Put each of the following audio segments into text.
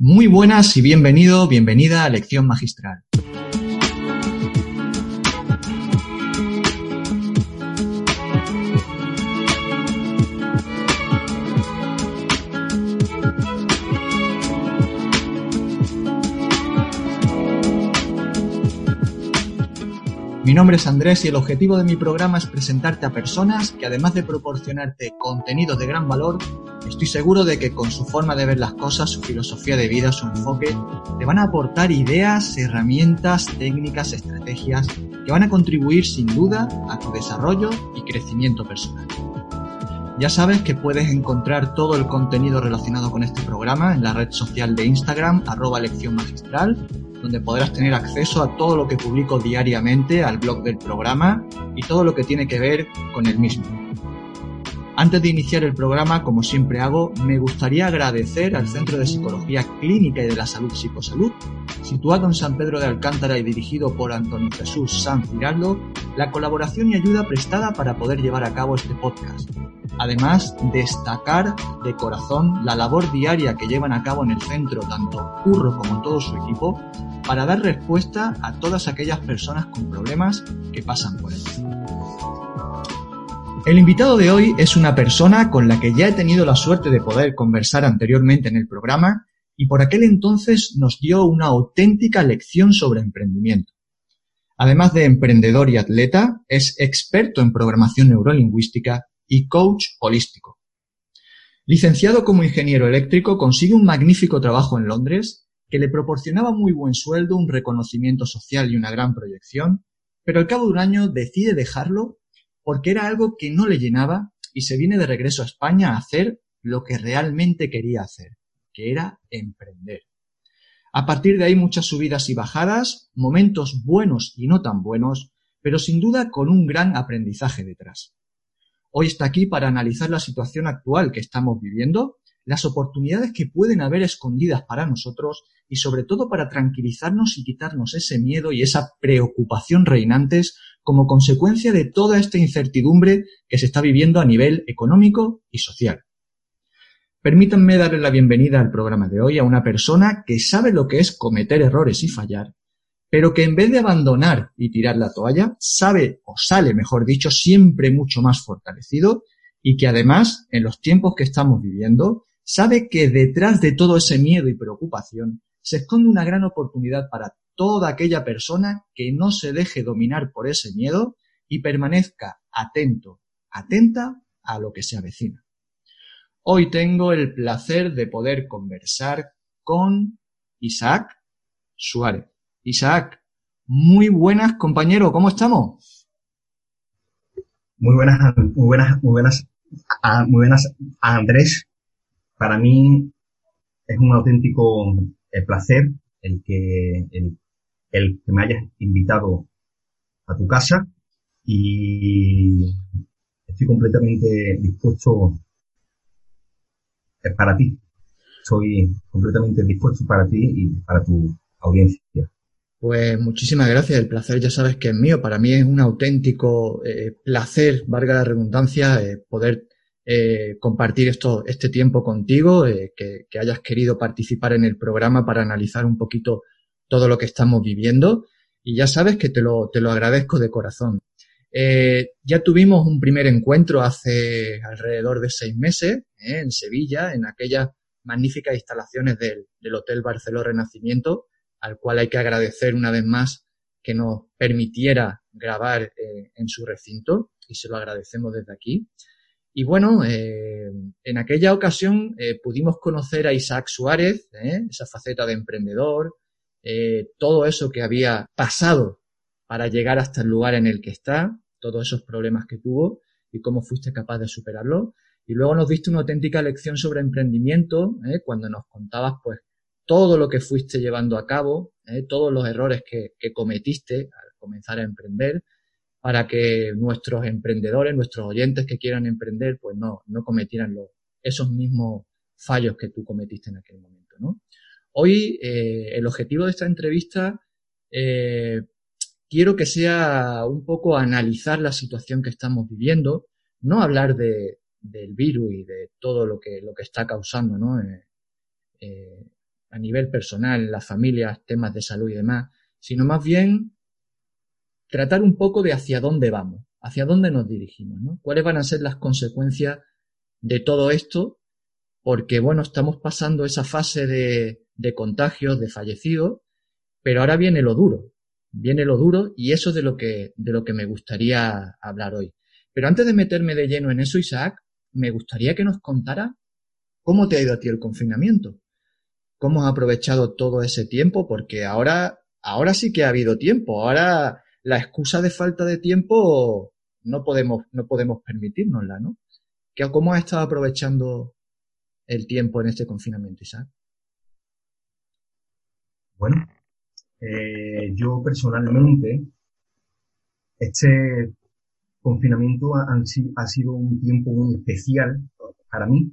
Muy buenas y bienvenido, bienvenida a Lección Magistral. Mi nombre es Andrés y el objetivo de mi programa es presentarte a personas que además de proporcionarte contenidos de gran valor, estoy seguro de que con su forma de ver las cosas, su filosofía de vida, su enfoque, te van a aportar ideas, herramientas, técnicas, estrategias que van a contribuir sin duda a tu desarrollo y crecimiento personal. Ya sabes que puedes encontrar todo el contenido relacionado con este programa en la red social de Instagram, arroba lección magistral, donde podrás tener acceso a todo lo que publico diariamente, al blog del programa y todo lo que tiene que ver con el mismo. Antes de iniciar el programa, como siempre hago, me gustaría agradecer al Centro de Psicología Clínica y de la Salud Psicosalud, situado en San Pedro de Alcántara y dirigido por Antonio Jesús Sanz Giraldo, la colaboración y ayuda prestada para poder llevar a cabo este podcast. Además, destacar de corazón la labor diaria que llevan a cabo en el centro, tanto Curro como todo su equipo, para dar respuesta a todas aquellas personas con problemas que pasan por él. El invitado de hoy es una persona con la que ya he tenido la suerte de poder conversar anteriormente en el programa y por aquel entonces nos dio una auténtica lección sobre emprendimiento. Además de emprendedor y atleta, es experto en programación neurolingüística y coach holístico. Licenciado como ingeniero eléctrico, consigue un magnífico trabajo en Londres que le proporcionaba muy buen sueldo, un reconocimiento social y una gran proyección, pero al cabo de un año decide dejarlo porque era algo que no le llenaba y se viene de regreso a España a hacer lo que realmente quería hacer, que era emprender. A partir de ahí muchas subidas y bajadas, momentos buenos y no tan buenos, pero sin duda con un gran aprendizaje detrás. Hoy está aquí para analizar la situación actual que estamos viviendo las oportunidades que pueden haber escondidas para nosotros y sobre todo para tranquilizarnos y quitarnos ese miedo y esa preocupación reinantes como consecuencia de toda esta incertidumbre que se está viviendo a nivel económico y social. Permítanme darle la bienvenida al programa de hoy a una persona que sabe lo que es cometer errores y fallar, pero que en vez de abandonar y tirar la toalla, sabe o sale, mejor dicho, siempre mucho más fortalecido y que además, en los tiempos que estamos viviendo, sabe que detrás de todo ese miedo y preocupación se esconde una gran oportunidad para toda aquella persona que no se deje dominar por ese miedo y permanezca atento, atenta a lo que se avecina. Hoy tengo el placer de poder conversar con Isaac Suárez. Isaac, muy buenas compañero, ¿cómo estamos? Muy buenas, muy buenas, muy buenas, muy buenas, Andrés para mí es un auténtico eh, placer el que, el, que me hayas invitado a tu casa y estoy completamente dispuesto eh, para ti. Soy completamente dispuesto para ti y para tu audiencia. Pues muchísimas gracias. El placer ya sabes que es mío. Para mí es un auténtico eh, placer, valga la redundancia, poder eh, compartir esto, este tiempo contigo, eh, que, hayas querido participar en el programa para analizar un poquito todo lo que estamos viviendo. Y ya sabes que te lo, te lo agradezco de corazón. Eh, ya tuvimos un primer encuentro hace alrededor de seis meses en Sevilla, en aquellas magníficas instalaciones del, del Hotel Barceló Renacimiento, al cual hay que agradecer una vez más que nos permitiera grabar en su recinto y se lo agradecemos desde aquí. Y bueno, eh, en aquella ocasión eh, pudimos conocer a Isaac Suárez, ¿eh? esa faceta de emprendedor, todo eso que había pasado para llegar hasta el lugar en el que está, todos esos problemas que tuvo y cómo fuiste capaz de superarlo. Y luego nos diste una auténtica lección sobre emprendimiento, cuando nos contabas pues todo lo que fuiste llevando a cabo, todos los errores que cometiste al comenzar a emprender, para que nuestros emprendedores, nuestros oyentes que quieran emprender, pues no, no cometieran los, esos mismos fallos que tú cometiste en aquel momento, ¿no? Hoy, eh, el objetivo de esta entrevista, eh, quiero que sea un poco analizar la situación que estamos viviendo, no hablar de, del virus y de todo lo que, lo que está causando, ¿no? Eh, a nivel personal, las familias, temas de salud y demás, sino más bien tratar un poco de hacia dónde vamos, hacia dónde nos dirigimos, ¿no? ¿Cuáles van a ser las consecuencias de todo esto? Porque, bueno, estamos pasando esa fase de, de contagios, de fallecidos, pero ahora viene lo duro, viene lo duro y eso es de lo que, de lo que me gustaría hablar hoy. Pero antes de meterme de lleno en eso, Isaac, me gustaría que nos contara cómo te ha ido a ti el confinamiento. ¿Cómo has aprovechado todo ese tiempo? Porque ahora, ahora sí que ha habido tiempo. Ahora la excusa de falta de tiempo no podemos, no podemos permitírnosla, ¿no? ¿Cómo has estado aprovechando el tiempo en este confinamiento, Isaac? Bueno, eh, yo personalmente, este confinamiento ha, ha, sido un tiempo muy especial para mí,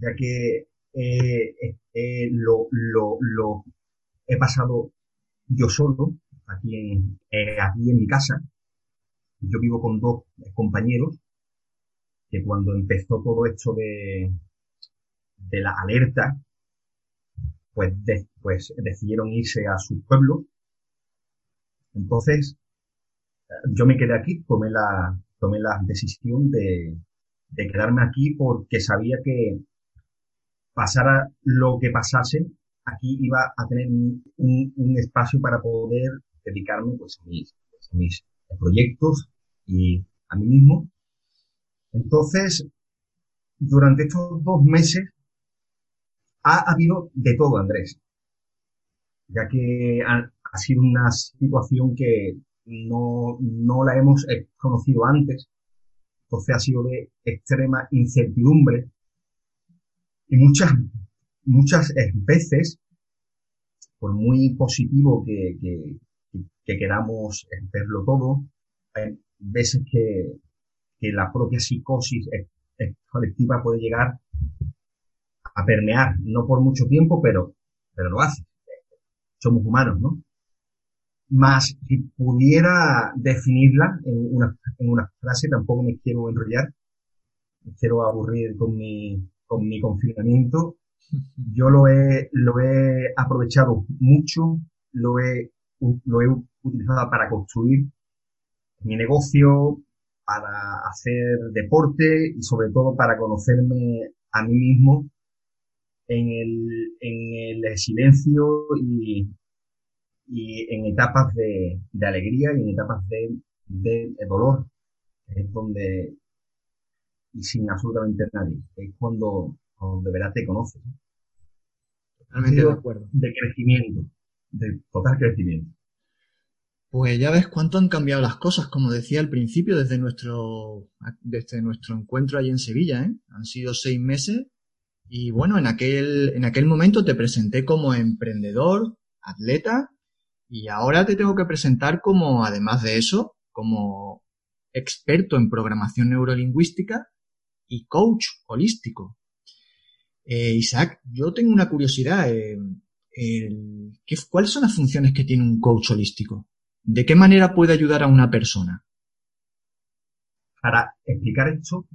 ya que eh, eh, lo, lo, lo, he pasado yo solo, aquí en, aquí en mi casa. Yo vivo con dos compañeros que cuando empezó todo esto de, de la alerta, pues, pues decidieron irse a su pueblo. Entonces, yo me quedé aquí, tomé la, tomé la decisión de, de quedarme aquí porque sabía que pasara lo que pasase, aquí iba a tener un, un espacio para poder dedicarme pues, a, mis, a mis proyectos y a mí mismo. Entonces, durante estos dos meses ha habido de todo, Andrés, ya que ha, sido una situación que no, no la hemos conocido antes, entonces ha sido de extrema incertidumbre y muchas, muchas veces, por muy positivo que, que, que queramos verlo todo, hay veces que, que la propia psicosis colectiva puede llegar a permear, no por mucho tiempo, pero, pero lo hace. Somos humanos, ¿no? Más, si pudiera definirla en una, en una frase, tampoco me quiero enrollar, me quiero aburrir con mi, con mi confinamiento. Yo lo he, lo he aprovechado mucho, lo he, lo he utilizado para construir mi negocio, para hacer deporte y sobre todo para conocerme a mí mismo en el, en el silencio y, y en etapas de, de alegría y en etapas de, de, dolor. Es donde, y sin absolutamente nadie, es cuando, cuando de verdad te conoces. Totalmente de acuerdo. De crecimiento, de total crecimiento. Pues ya ves cuánto han cambiado las cosas, como decía al principio, desde nuestro, desde nuestro encuentro allí en Sevilla, ¿eh? Han sido seis meses y bueno, en aquel, en aquel momento te presenté como emprendedor, atleta, y ahora te tengo que presentar como, además de eso, como experto en programación neurolingüística y coach holístico. Eh, Isaac, yo tengo una curiosidad. Eh, ¿qué, ¿Cuáles son las funciones que tiene un coach holístico? ¿De qué manera puede ayudar a una persona? Para explicar esto,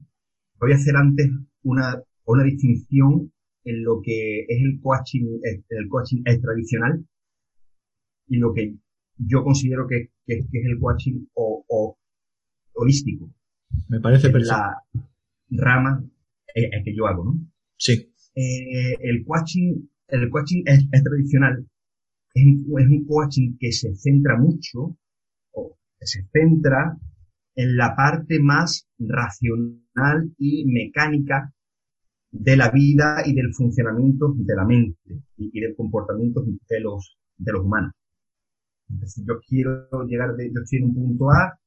voy a hacer antes una una distinción en lo que es el coaching, el coaching tradicional y lo que yo considero que, es el coaching o, holístico. Me parece es la rama eh, que yo hago, ¿no? Sí. Eh, el coaching, el coaching es, tradicional, es un, es un coaching que se centra mucho, o que se centra en la parte más racional y mecánica de la vida y del funcionamiento de la mente y, del comportamiento de los, de los humanos. Entonces, yo quiero llegar de, yo estoy en un punto A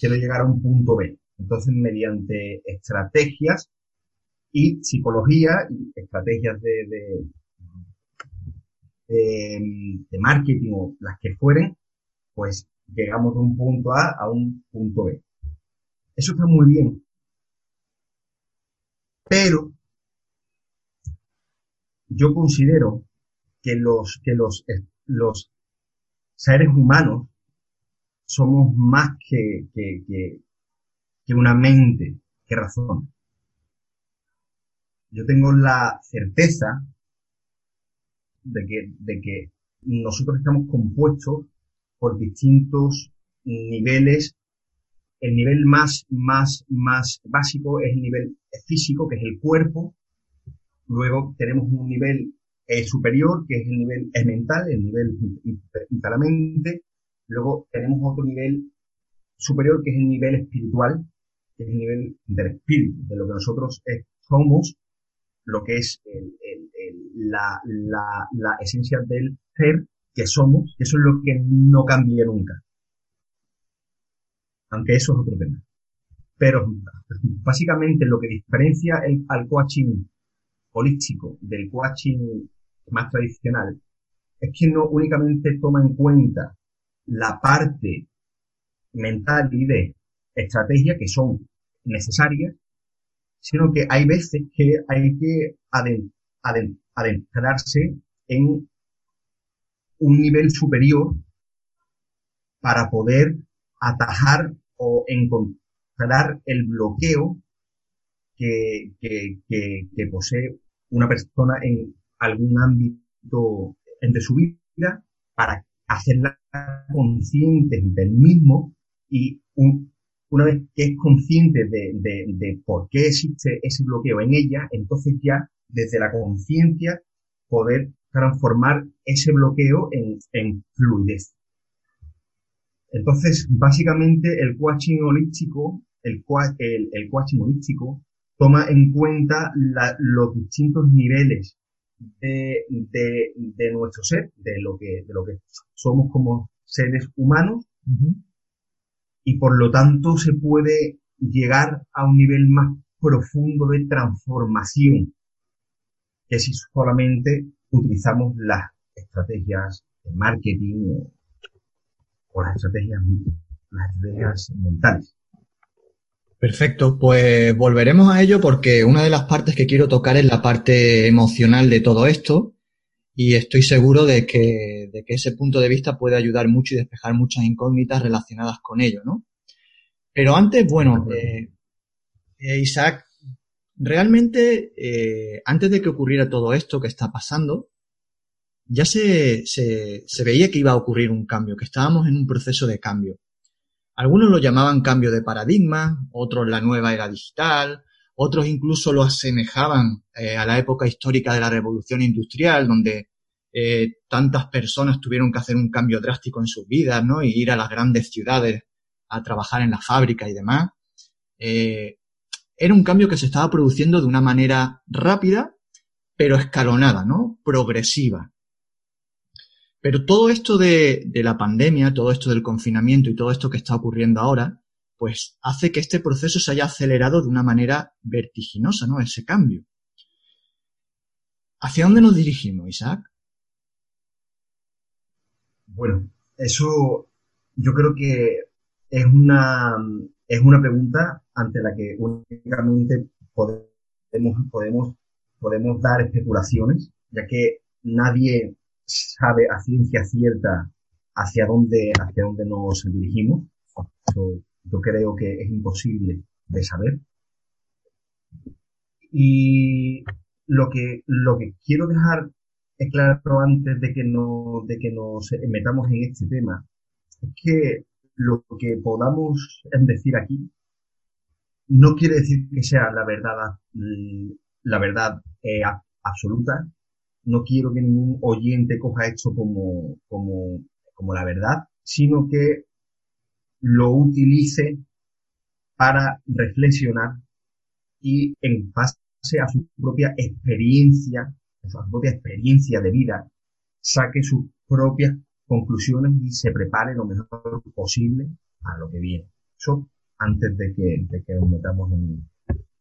quiero llegar a un punto B. Entonces, mediante estrategias y psicología y estrategias de, de, de marketing o las que fueren, pues llegamos de un punto A a un punto B. Eso está muy bien, pero yo considero que los, que los, los seres humanos somos más que, que, que, que una mente que razón. Yo tengo la certeza de que, de que nosotros estamos compuestos por distintos niveles. El nivel más, más, más básico es el nivel físico, que es el cuerpo. Luego tenemos un nivel eh, superior, que es el nivel mental, el nivel de la mente. Luego tenemos otro nivel superior, que es el nivel espiritual, que es el nivel del espíritu, de lo que nosotros eh, somos, lo que es la, la, la esencia del ser que somos, que eso es lo que no cambia nunca. Aunque eso es otro tema. Pero básicamente lo que diferencia el, al coaching holístico del coaching más tradicional es que no únicamente toma en cuenta la parte mental y de estrategia que son necesarias, sino que hay veces que hay que adentrarse en un nivel superior para poder atajar o encontrar el bloqueo que, posee una persona en algún ámbito de su vida para hacerla consciente del mismo y una vez que es consciente de, de, de, por qué existe ese bloqueo en ella, entonces ya desde la conciencia poder transformar ese bloqueo en, en fluidez. Entonces, básicamente el coaching holístico, el, el, el coaching holístico toma en cuenta la, los distintos niveles de, de, de, nuestro ser, de lo que, de lo que somos como seres humanos, y por lo tanto se puede llegar a un nivel más profundo de transformación que si solamente utilizamos las estrategias de marketing o, las estrategias, las estrategias mentales. Perfecto, pues volveremos a ello porque una de las partes que quiero tocar es la parte emocional de todo esto y estoy seguro de que, de que ese punto de vista puede ayudar mucho y despejar muchas incógnitas relacionadas con ello, ¿no? Pero antes, bueno, eh, eh, Isaac, realmente, eh, antes de que ocurriera todo esto que está pasando, ya se, se, se veía que iba a ocurrir un cambio, que estábamos en un proceso de cambio. Algunos lo llamaban cambio de paradigma, otros la nueva era digital, otros incluso lo asemejaban eh, a la época histórica de la revolución industrial, donde eh, tantas personas tuvieron que hacer un cambio drástico en sus vidas, ¿no? Y ir a las grandes ciudades a trabajar en la fábrica y demás. Eh, era un cambio que se estaba produciendo de una manera rápida, pero escalonada, ¿no? Progresiva. Pero todo esto de, la pandemia, todo esto del confinamiento y todo esto que está ocurriendo ahora, pues hace que este proceso se haya acelerado de una manera vertiginosa, ¿no? Ese cambio. ¿Hacia dónde nos dirigimos, Isaac? Bueno, eso yo creo que es una, es una pregunta ante la que únicamente podemos, podemos, podemos dar especulaciones, ya que nadie sabe a ciencia cierta hacia dónde, hacia dónde nos dirigimos. yo creo que es imposible de saber. Y lo que, lo que quiero dejar claro antes de que, no, de que nos metamos en este tema es que lo que podamos decir aquí no quiere decir que sea la verdad, la verdad eh, absoluta, no quiero que ningún oyente coja esto como, como, como la verdad, sino que lo utilice para reflexionar y en base a su propia experiencia, a su propia experiencia de vida, saque sus propias conclusiones y se prepare lo mejor posible a lo que viene. Eso antes de que, de que nos metamos en,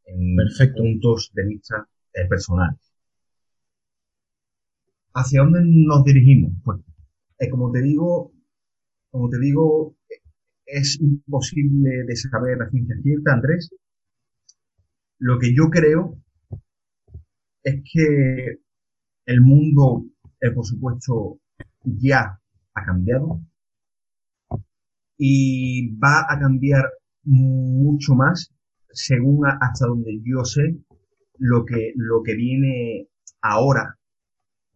en puntos de vista eh, personales. ¿Hacia dónde nos dirigimos? Pues, eh, como te digo, como te digo, es imposible de saber la ciencia cierta, Andrés. Lo que yo creo es que el mundo, eh, por supuesto, ya ha cambiado y va a cambiar mucho más según hasta donde yo sé lo que, lo que viene ahora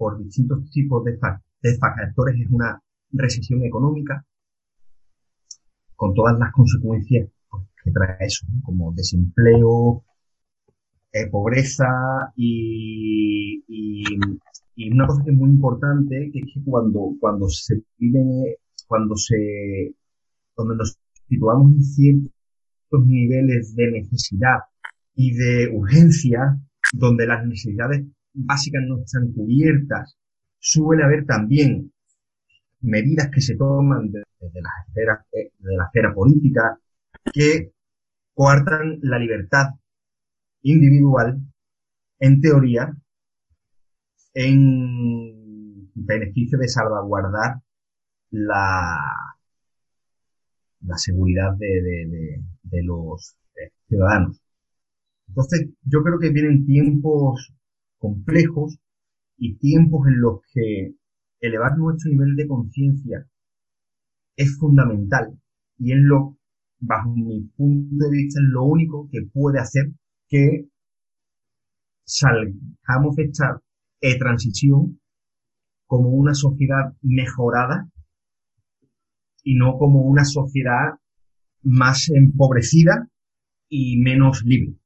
por distintos tipos de, factores es una recesión económica con todas las consecuencias pues, que trae eso, como desempleo, eh, pobreza y, una cosa que es muy importante, que es que cuando, cuando se vive, cuando se, cuando nos situamos en ciertos niveles de necesidad y de urgencia, donde las necesidades básicas no están cubiertas, suele haber también medidas que se toman desde las esferas, eh, de la esfera política que coartan la libertad individual, en teoría, en beneficio de salvaguardar la, la seguridad de, de, los eh, ciudadanos. Entonces, yo creo que vienen tiempos complejos y tiempos en los que elevar nuestro nivel de conciencia es fundamental y es lo, bajo mi punto de vista, es lo único que puede hacer que salgamos de esta transición como una sociedad mejorada y no como una sociedad más empobrecida y menos libre.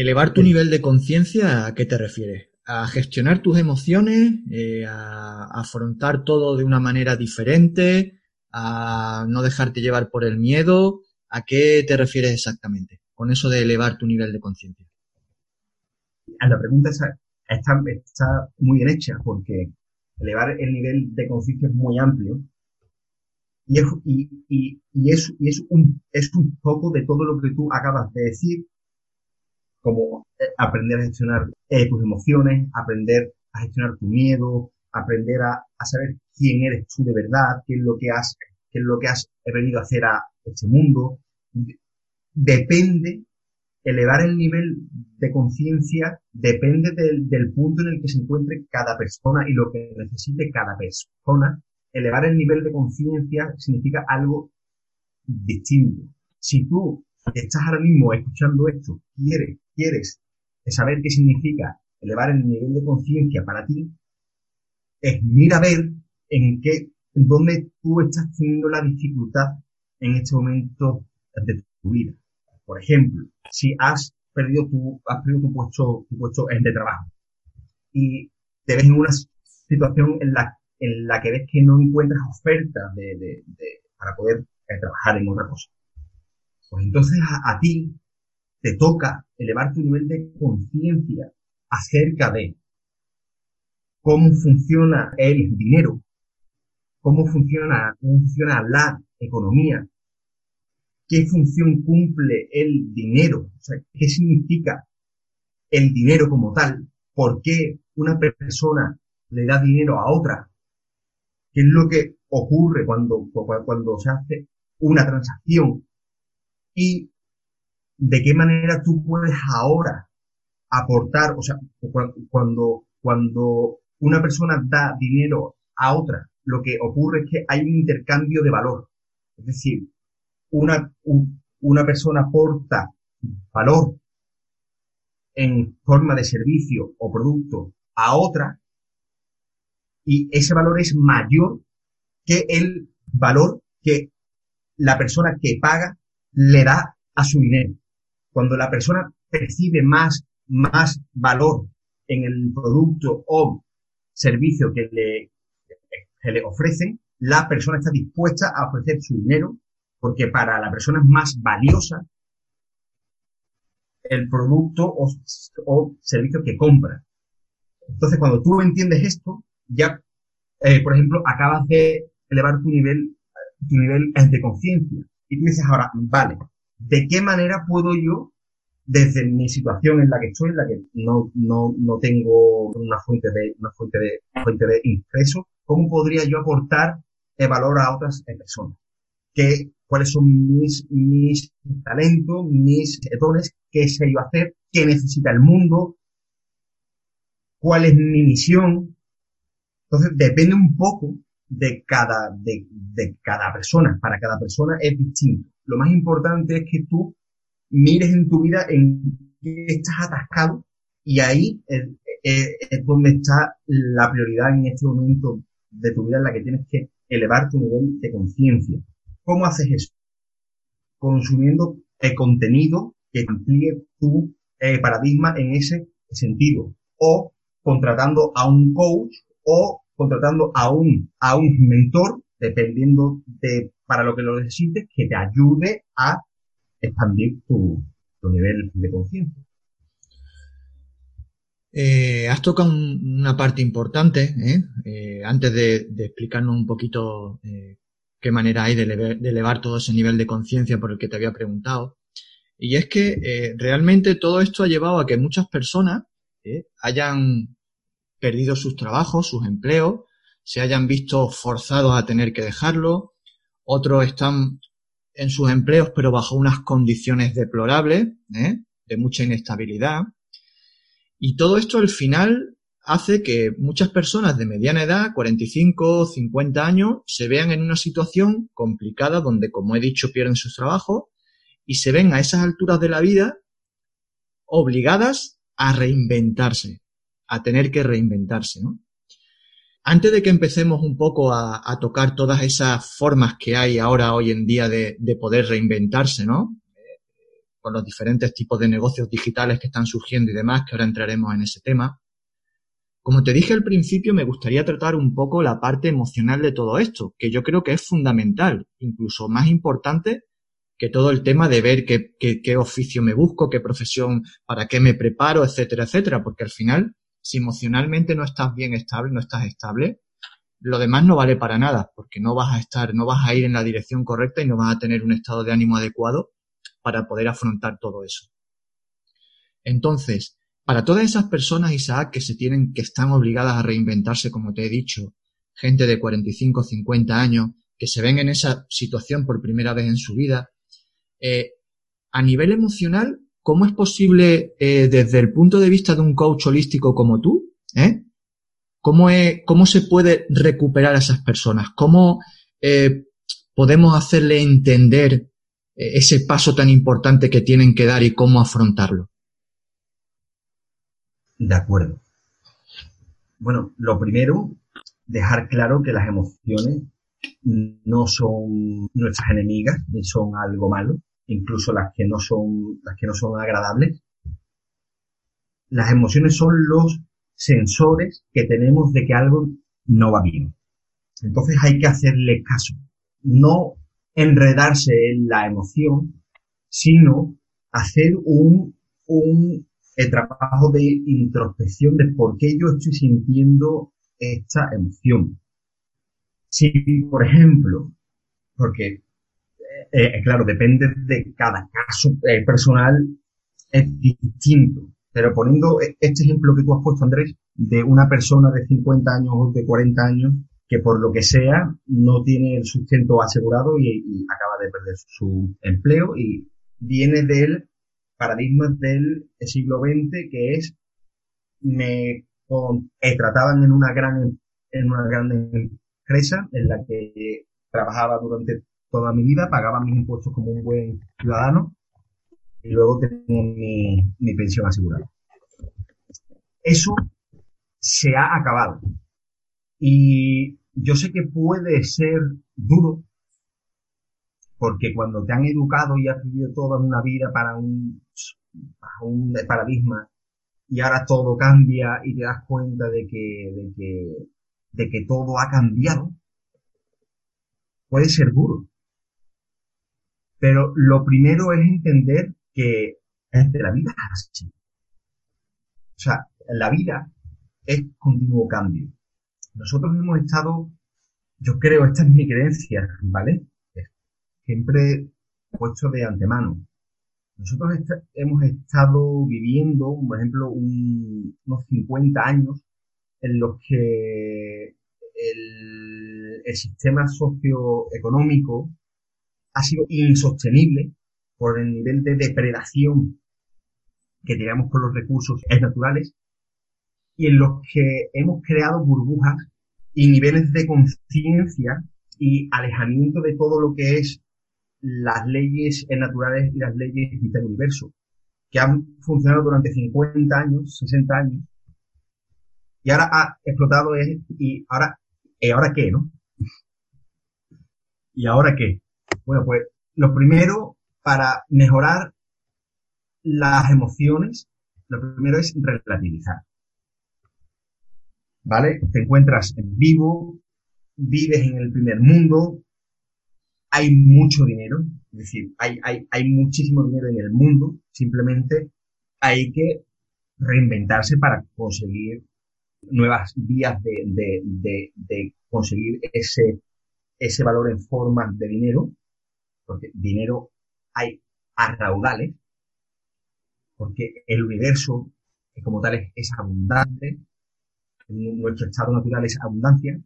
Elevar tu nivel de conciencia, ¿a qué te refieres? ¿A gestionar tus emociones? Eh, ¿A afrontar todo de una manera diferente? ¿A no dejarte llevar por el miedo? ¿A qué te refieres exactamente con eso de elevar tu nivel de conciencia? La pregunta está, está muy bien hecha porque elevar el nivel de conciencia es muy amplio y es, y, y, y, es, y es, un, es un poco de todo lo que tú acabas de decir como eh, aprender a gestionar eh, tus emociones, aprender a gestionar tu miedo, aprender a, saber quién eres tú de verdad, qué es lo que has, qué es lo que has venido a hacer a este mundo. Depende, elevar el nivel de conciencia depende del, del punto en el que se encuentre cada persona y lo que necesite cada persona. Elevar el nivel de conciencia significa algo distinto. Si tú estás ahora mismo escuchando esto, quieres quieres saber qué significa elevar el nivel de conciencia para ti, es mira ver en qué, en dónde tú estás teniendo la dificultad en este momento de tu vida. Por ejemplo, si has perdido tu, has perdido tu puesto, tu puesto de trabajo y te ves en una situación en la, en la que ves que no encuentras ofertas de, de, de, para poder eh, trabajar en otra cosa. Pues entonces a ti te toca elevar tu nivel de conciencia acerca de cómo funciona el dinero, cómo funciona, cómo funciona la economía, qué función cumple el dinero, o sea, qué significa el dinero como tal, por qué una persona le da dinero a otra, qué es lo que ocurre cuando, cuando se hace una transacción y de qué manera tú puedes ahora aportar, o sea, cuando, cuando una persona da dinero a otra, lo que ocurre es que hay un intercambio de valor. Es decir, una, una persona aporta valor en forma de servicio o producto a otra y ese valor es mayor que el valor que la persona que paga le da a su dinero. Cuando la persona percibe más, más valor en el producto o servicio que le, que le ofrecen, la persona está dispuesta a ofrecer su dinero porque para la persona es más valiosa el producto o, servicio que compra. Entonces, cuando tú entiendes esto, ya, eh, por ejemplo, acabas de elevar tu nivel, tu nivel de conciencia. Y tú dices ahora, vale, de qué manera puedo yo, desde mi situación en la que estoy, en la que no, no, no tengo una fuente de, una fuente de, fuente de ingreso, cómo podría yo aportar valor a otras personas? ¿Qué, cuáles son mis, mis talentos, mis dones, qué sé yo hacer, qué necesita el mundo, cuál es mi misión. Entonces, depende un poco de cada, de, de cada persona. Para cada persona es distinto lo más importante es que tú mires en tu vida en qué estás atascado y ahí es donde está la prioridad en este momento de tu vida en la que tienes que elevar tu nivel de conciencia. ¿Cómo haces eso? Consumiendo el contenido que amplíe tu eh, paradigma en ese sentido. O contratando a un coach o contratando a un, a un mentor, dependiendo de para lo que lo necesites, que te ayude a expandir tu, tu nivel de conciencia. Eh, has tocado una parte importante, ¿eh? Eh, antes de, explicarnos un poquito qué manera hay de elevar, todo ese nivel de conciencia por el que te había preguntado. Y es que realmente todo esto ha llevado a que muchas personas hayan perdido sus trabajos, sus empleos, se hayan visto forzados a tener que dejarlo, otros están en sus empleos pero bajo unas condiciones deplorables, de mucha inestabilidad, y todo esto al final hace que muchas personas de mediana edad, 45, 50 años, se vean en una situación complicada donde, como he dicho, pierden sus trabajos y se ven a esas alturas de la vida obligadas a reinventarse, a tener que reinventarse, ¿no? Antes de que empecemos un poco a, tocar todas esas formas que hay ahora hoy en día de, de poder reinventarse, ¿no? con los diferentes tipos de negocios digitales que están surgiendo y demás, que ahora entraremos en ese tema. Como te dije al principio, me gustaría tratar un poco la parte emocional de todo esto, que yo creo que es fundamental, incluso más importante que todo el tema de ver qué, qué, oficio me busco, qué profesión, para qué me preparo, etcétera, etcétera, porque al final, si emocionalmente no estás bien estable, no estás estable, lo demás no vale para nada, porque no vas a estar, no vas a ir en la dirección correcta y no vas a tener un estado de ánimo adecuado para poder afrontar todo eso. Entonces, para todas esas personas, Isaac, que se tienen, que están obligadas a reinventarse, como te he dicho, gente de 45, 50 años, que se ven en esa situación por primera vez en su vida, eh, a nivel emocional, ¿cómo es posible, eh, desde el punto de vista de un coach holístico como tú, eh, ¿cómo, cómo se puede recuperar a esas personas? ¿Cómo podemos hacerle entender ese paso tan importante que tienen que dar y cómo afrontarlo. De acuerdo. Bueno, lo primero, dejar claro que las emociones no son nuestras enemigas, ni son algo malo, incluso las que no son, las que no son agradables. Las emociones son los sensores que tenemos de que algo no va bien. Entonces hay que hacerle caso. No enredarse en la emoción, sino hacer un, un trabajo de introspección de por qué yo estoy sintiendo esta emoción. Si, por ejemplo, porque, eh, eh, claro, depende de cada caso eh, personal, es distinto. Pero poniendo este ejemplo que tú has puesto, Andrés, de una persona de 50 años o de 40 años que por lo que sea no tiene el sustento asegurado y, acaba de perder su empleo y viene del paradigma del siglo XX que es me eh, trataban en una gran en una gran empresa en la que trabajaba durante toda mi vida, pagaba mis impuestos como un buen ciudadano y luego tenía mi, mi pensión asegurada. Eso se ha acabado. Y yo sé que puede ser duro, porque cuando te han educado y has vivido toda una vida para un, un paradigma y ahora todo cambia y te das cuenta de que, de que, de que todo ha cambiado, puede ser duro. Pero lo primero es entender que la vida es. O sea, la vida es continuo cambio nosotros hemos estado, yo creo, esta es mi creencia, ¿vale? Siempre puesto de antemano. Nosotros hemos estado viviendo, por ejemplo, unos 50 años en los que el sistema socioeconómico ha sido insostenible por el nivel de depredación que tenemos por los recursos naturales y en los que hemos creado burbujas y niveles de conciencia y alejamiento de todo lo que es las leyes naturales y las leyes del universo, que han funcionado durante 50 años, 60 años, y ahora ha explotado y ahora, ¿y ahora qué, no? ¿Y ahora qué? Bueno, pues lo primero para mejorar las emociones, lo primero es relativizar. ¿Vale? Te encuentras en vivo, vives en el primer mundo, hay mucho dinero, es decir, hay, hay, hay muchísimo dinero en el mundo, simplemente hay que reinventarse para conseguir nuevas vías de, de, de, de conseguir ese, ese valor en forma de dinero, porque dinero hay a raudales, porque el universo como tal es, es abundante, nuestro estado natural es abundancia.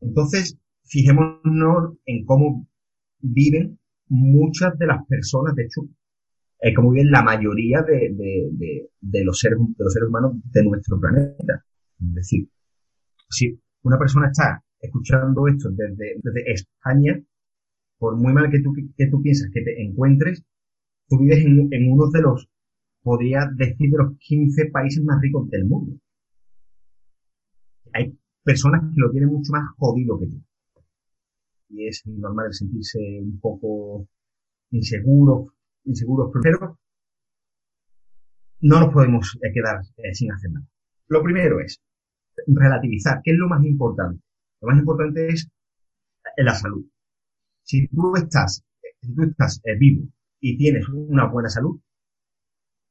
Entonces, fijémonos en cómo viven muchas de las personas, de hecho, eh, como viven la mayoría de, de, de, los seres, de los seres humanos de nuestro planeta. Es decir, si una persona está escuchando esto desde, desde España, por muy mal que tú, que tú piensas que te encuentres, tú vives en, en uno de los, podría decir, de los 15 países más ricos del mundo. Hay personas que lo tienen mucho más jodido que tú y es normal sentirse un poco inseguro, inseguros, pero no nos podemos eh, quedar eh, sin hacer nada. Lo primero es relativizar, ¿qué es lo más importante? Lo más importante es la salud. Si tú estás, si tú estás vivo y tienes una buena salud,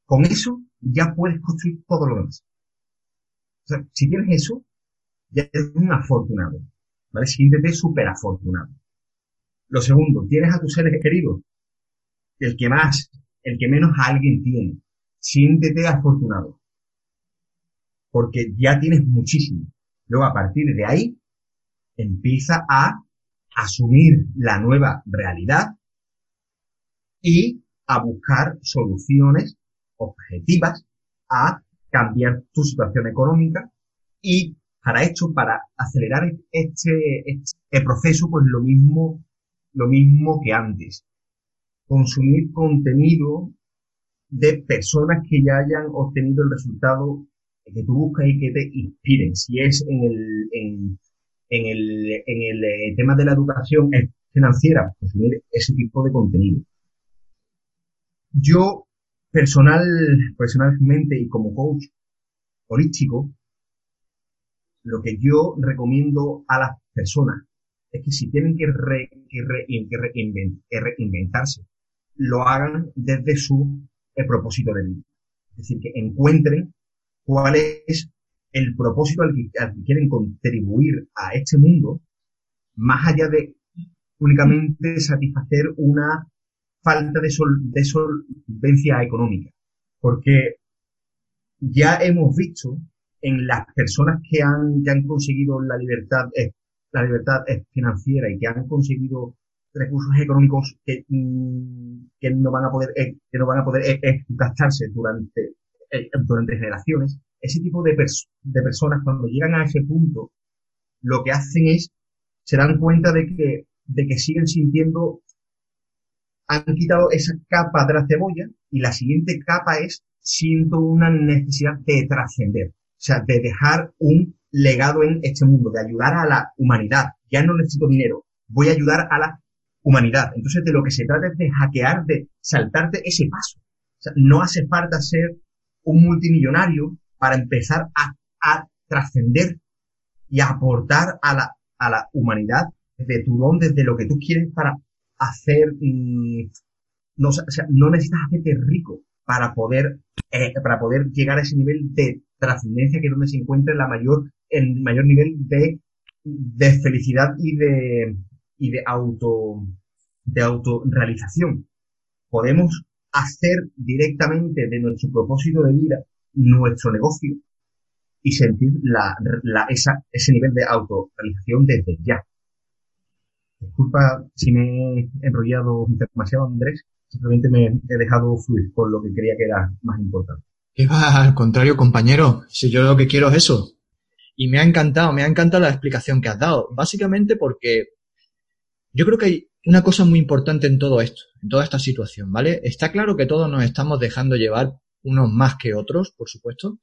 con eso ya puedes construir todo lo demás. Si tienes eso, ya eres un afortunado. ¿vale? Siéntete súper afortunado. Lo segundo, tienes a tus seres queridos, el que más, el que menos a alguien tiene. Siéntete afortunado. Porque ya tienes muchísimo. Luego, a partir de ahí, empieza a asumir la nueva realidad y a buscar soluciones objetivas a cambiar tu situación económica y para esto, para acelerar este, este proceso, pues lo mismo, lo mismo que antes. Consumir contenido de personas que ya hayan obtenido el resultado que tú buscas y que te inspiren. Si es en el, en, en el, en el eh, tema de la educación financiera, ese tipo de contenido. Yo, personal, personalmente y como coach holístico, lo que yo recomiendo a las personas es que si tienen que, reinventarse, lo hagan desde su propósito de vida. Es decir, que encuentren cuál es el propósito al que, quieren contribuir a este mundo, más allá de únicamente satisfacer una falta de, de solvencia económica. Porque ya hemos visto en las personas que han, han conseguido la libertad, eh, la libertad eh, financiera y que han conseguido recursos económicos que, mm, que no van a poder, eh, que no van a poder gastarse durante, durante generaciones, ese tipo de, de personas cuando llegan a ese punto, lo que hacen es, se dan cuenta de que, de que siguen sintiendo, han quitado esa capa de la cebolla y la siguiente capa es, siento una necesidad de trascender o sea, de dejar un legado en este mundo, de ayudar a la humanidad. Ya no necesito dinero, voy a ayudar a la humanidad. Entonces, de lo que se trata es de hackear, de saltarte ese paso. O sea, no hace falta ser un multimillonario para empezar a, a trascender y a aportar a la, a la humanidad desde tu don, desde lo que tú quieres para hacer, mm, no, o sea, no necesitas hacerte rico para poder, eh, para poder llegar a ese nivel de trascendencia que es donde se encuentra la mayor, el mayor nivel de, de felicidad y de, y de auto, de autorrealización. Podemos hacer directamente de nuestro propósito de vida nuestro negocio y sentir la, esa, ese nivel de autorrealización desde ya. Disculpa si me he enrollado demasiado, Andrés. Simplemente me he dejado fluir por lo que creía que era más importante. ¿Qué va? Al contrario, compañero. Si yo lo que quiero es eso. Y me ha encantado, me ha encantado la explicación que has dado. Básicamente porque yo creo que hay una cosa muy importante en todo esto, en toda esta situación, ¿vale? Está claro que todos nos estamos dejando llevar unos más que otros, por supuesto,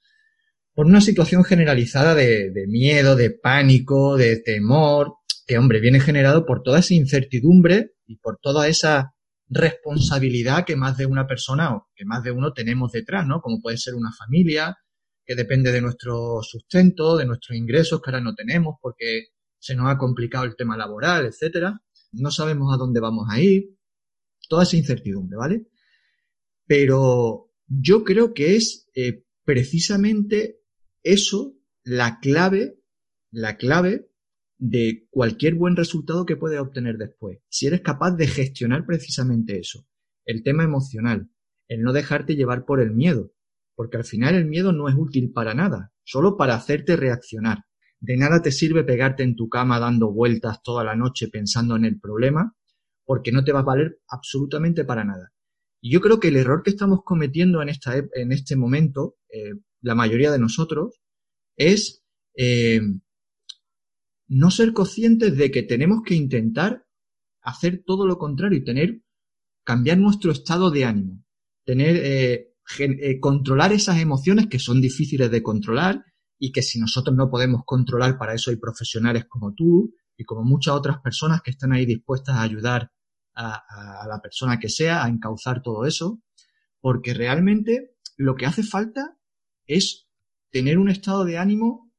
por una situación generalizada de, miedo, de pánico, de temor, que, hombre, viene generado por toda esa incertidumbre y por toda esa responsabilidad que más de una persona o que más de uno tenemos detrás, ¿no? Como puede ser una familia, que depende de nuestro sustento, de nuestros ingresos que ahora no tenemos porque se nos ha complicado el tema laboral, etcétera. No sabemos a dónde vamos a ir. Toda esa incertidumbre, ¿vale? Pero yo creo que es eh, precisamente eso la clave, la clave de cualquier buen resultado que puedes obtener después. Si eres capaz de gestionar precisamente eso, el tema emocional, el no dejarte llevar por el miedo, porque al final el miedo no es útil para nada, solo para hacerte reaccionar. De nada te sirve pegarte en tu cama dando vueltas toda la noche pensando en el problema, porque no te va a valer absolutamente para nada. Y yo creo que el error que estamos cometiendo en, esta, en este momento, eh, la mayoría de nosotros, es eh, no ser conscientes de que tenemos que intentar hacer todo lo contrario y tener, cambiar nuestro estado de ánimo, tener, eh, controlar esas emociones que son difíciles de controlar y que si nosotros no podemos controlar, para eso hay profesionales como tú y como muchas otras personas que están ahí dispuestas a ayudar a, la persona que sea a encauzar todo eso, porque realmente lo que hace falta es tener un estado de ánimo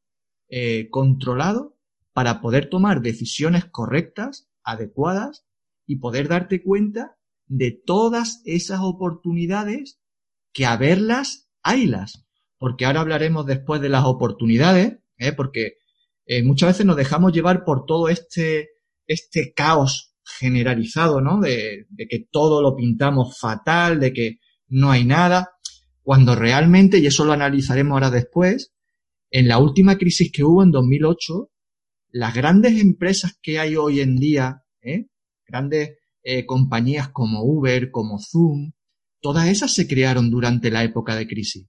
eh, controlado para poder tomar decisiones correctas, adecuadas y poder darte cuenta de todas esas oportunidades que a verlas, haylas. Porque ahora hablaremos después de las oportunidades, ¿eh? porque eh, muchas veces nos dejamos llevar por todo este, este caos generalizado, ¿no? De, de que todo lo pintamos fatal, de que no hay nada, cuando realmente, y eso lo analizaremos ahora después, en la última crisis que hubo en 2008, las grandes empresas que hay hoy en día, ¿eh? grandes eh, compañías como Uber, como Zoom, todas esas se crearon durante la época de crisis.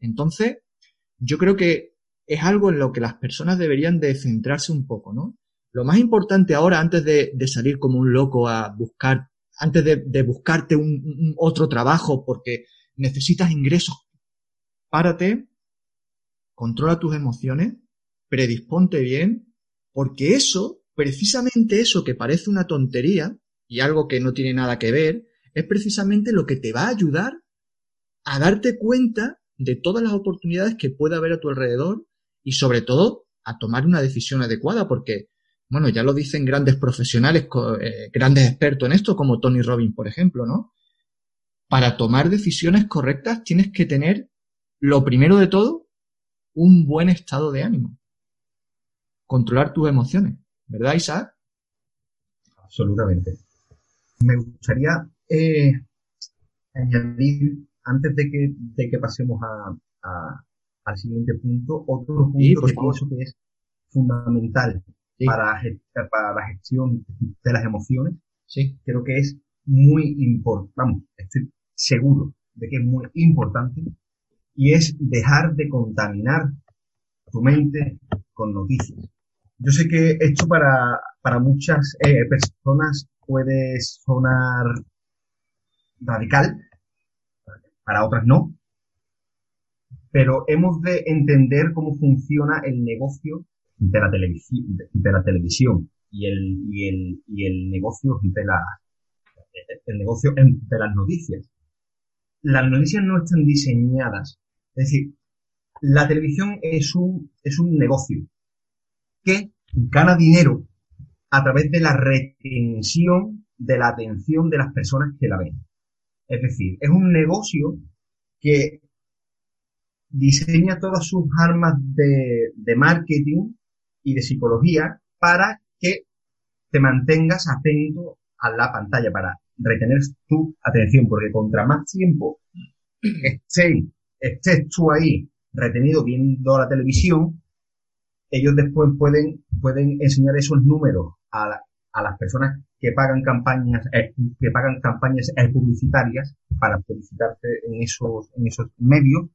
Entonces, yo creo que es algo en lo que las personas deberían de centrarse un poco, ¿no? Lo más importante ahora, antes de, salir como un loco a buscar, antes de, buscarte un, otro trabajo porque necesitas ingresos, párate, controla tus emociones, predisponte bien porque eso, precisamente eso que parece una tontería y algo que no tiene nada que ver, es precisamente lo que te va a ayudar a darte cuenta de todas las oportunidades que puede haber a tu alrededor y sobre todo a tomar una decisión adecuada porque, bueno, ya lo dicen grandes profesionales, eh, grandes expertos en esto como Tony Robbins, por ejemplo, ¿no? Para tomar decisiones correctas tienes que tener, lo primero de todo, un buen estado de ánimo controlar tus emociones, ¿verdad, Isaac? Absolutamente. Me gustaría eh, añadir, antes de que, de que pasemos a, al siguiente punto, otro punto que pienso que es fundamental para, para la gestión de las emociones. Sí. Creo que es muy importante, vamos, estoy seguro de que es muy importante, y es dejar de contaminar tu mente con noticias. Yo sé que esto para, para muchas eh, personas puede sonar radical, para otras no, pero hemos de entender cómo funciona el negocio de la, de la televisión y el, y el, y el negocio de la, negocio de las noticias. Las noticias no están diseñadas. Es decir, la televisión es un, es un negocio que gana dinero a través de la retención de la atención de las personas que la ven. Es decir, es un negocio que diseña todas sus armas de marketing y de psicología para que te mantengas atento a la pantalla, para retener tu atención, porque contra más tiempo estés, estés tú ahí retenido viendo la televisión, ellos después pueden, pueden enseñar esos números a, a las personas que pagan campañas, eh, que pagan campañas eh, publicitarias para publicitarte en esos, en esos medios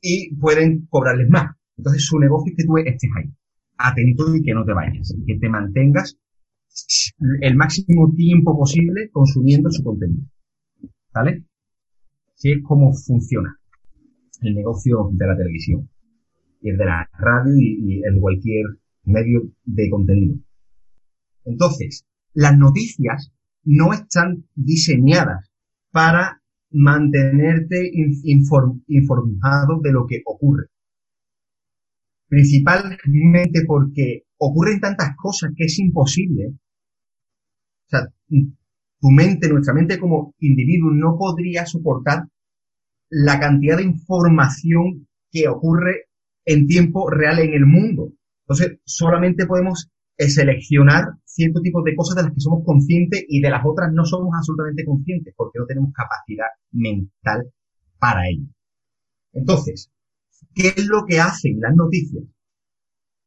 y pueden cobrarles más. Entonces su negocio es que tú estés ahí, atento y que no te vayas, y que te mantengas el máximo tiempo posible consumiendo su contenido. ¿Vale? Así es como funciona. el negocio de la televisión, y el de la radio y, y el de cualquier medio de contenido. Entonces, las noticias no están diseñadas para mantenerte informado de lo que ocurre. Principalmente porque ocurren tantas cosas que es imposible. O sea, tu mente, nuestra mente como individuo no podría soportar la cantidad de información que ocurre en tiempo real en el mundo. Entonces, solamente podemos seleccionar ciertos tipos de cosas de las que somos conscientes y de las otras no somos absolutamente conscientes porque no tenemos capacidad mental para ello. Entonces, ¿qué es lo que hacen las noticias?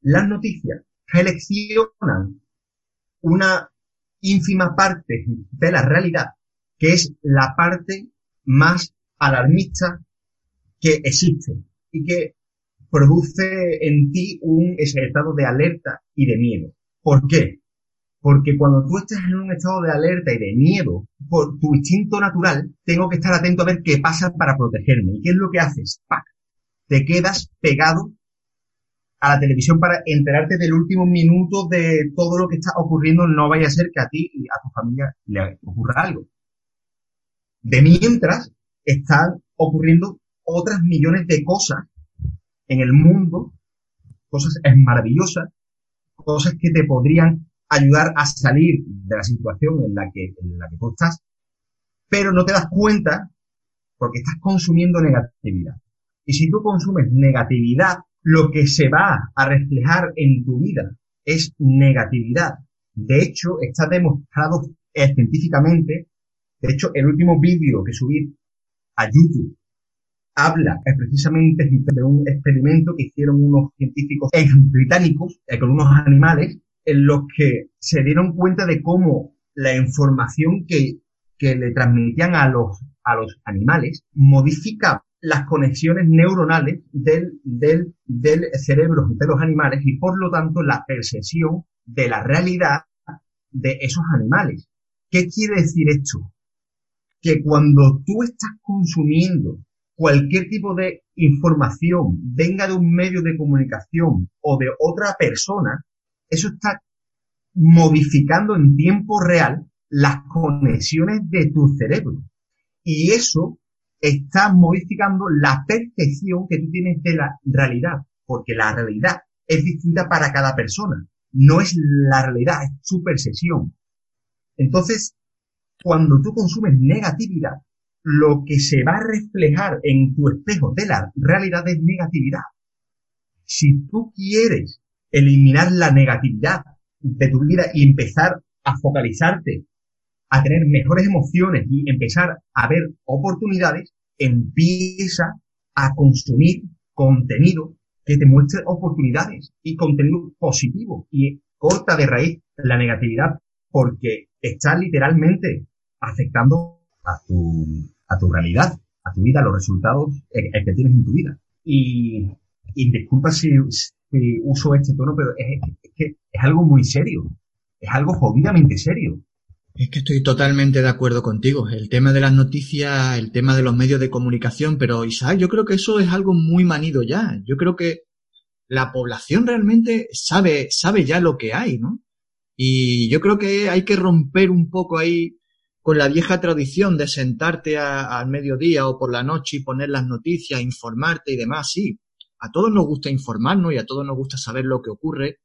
Las noticias seleccionan una ínfima parte de la realidad, que es la parte más alarmista que existe y que produce en ti un estado de alerta y de miedo. ¿Por qué? Porque cuando tú estás en un estado de alerta y de miedo, por tu instinto natural, tengo que estar atento a ver qué pasa para protegerme. ¿Y qué es lo que haces? ¡Pac! Te quedas pegado a la televisión para enterarte del último minuto de todo lo que está ocurriendo. No vaya a ser que a ti y a tu familia le ocurra algo. De mientras, están ocurriendo otras millones de cosas en el mundo, cosas maravillosas, cosas que te podrían ayudar a salir de la situación en la que, en la que tú estás, pero no te das cuenta porque estás consumiendo negatividad. Y si tú consumes negatividad, lo que se va a reflejar en tu vida es negatividad. De hecho, está demostrado científicamente. De hecho, el último vídeo que subí a YouTube habla precisamente de un experimento que hicieron unos científicos británicos eh, con unos animales en los que se dieron cuenta de cómo la información que, que le transmitían a los, a los animales modifica las conexiones neuronales del, del, del cerebro de los animales y por lo tanto la percepción de la realidad de esos animales. ¿Qué quiere decir esto? Que cuando tú estás consumiendo cualquier tipo de información venga de un medio de comunicación o de otra persona, eso está modificando en tiempo real las conexiones de tu cerebro. Y eso está modificando la percepción que tú tienes de la realidad, porque la realidad es distinta para cada persona. No es la realidad, es su percepción. Entonces, cuando tú consumes negatividad, lo que se va a reflejar en tu espejo de la realidad es negatividad. Si tú quieres eliminar la negatividad de tu vida y empezar a focalizarte, a tener mejores emociones y empezar a ver oportunidades, empieza a consumir contenido que te muestre oportunidades y contenido positivo y corta de raíz la negatividad porque está literalmente afectando a tu a tu realidad, a tu vida, a los resultados eh, que tienes en tu vida. Y, y disculpa si, uso este tono, pero es, que es algo muy serio. Es algo jodidamente serio. Es que estoy totalmente de acuerdo contigo. El tema de las noticias, el tema de los medios de comunicación, pero Isaac, yo creo que eso es algo muy manido ya. Yo creo que la población realmente sabe, sabe ya lo que hay, ¿no? Y yo creo que hay que romper un poco ahí con la vieja tradición de sentarte al mediodía o por la noche y poner las noticias, informarte y demás, sí. A todos nos gusta informarnos y a todos nos gusta saber lo que ocurre,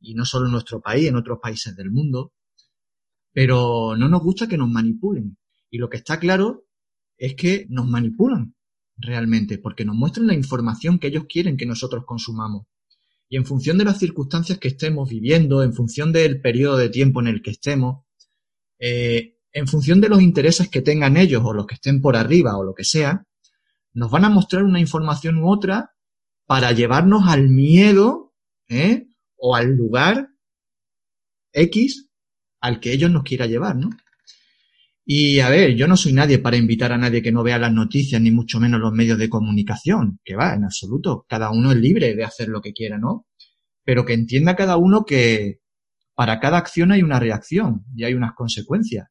y no solo en nuestro país, en otros países del mundo, pero no nos gusta que nos manipulen. Y lo que está claro es que nos manipulan realmente, porque nos muestran la información que ellos quieren que nosotros consumamos. Y en función de las circunstancias que estemos viviendo, en función del periodo de tiempo en el que estemos, eh, en función de los intereses que tengan ellos o los que estén por arriba o lo que sea, nos van a mostrar una información u otra para llevarnos al miedo ¿eh? o al lugar X al que ellos nos quiera llevar, ¿no? Y a ver, yo no soy nadie para invitar a nadie que no vea las noticias, ni mucho menos los medios de comunicación, que va, en absoluto. Cada uno es libre de hacer lo que quiera, ¿no? Pero que entienda cada uno que para cada acción hay una reacción y hay unas consecuencias.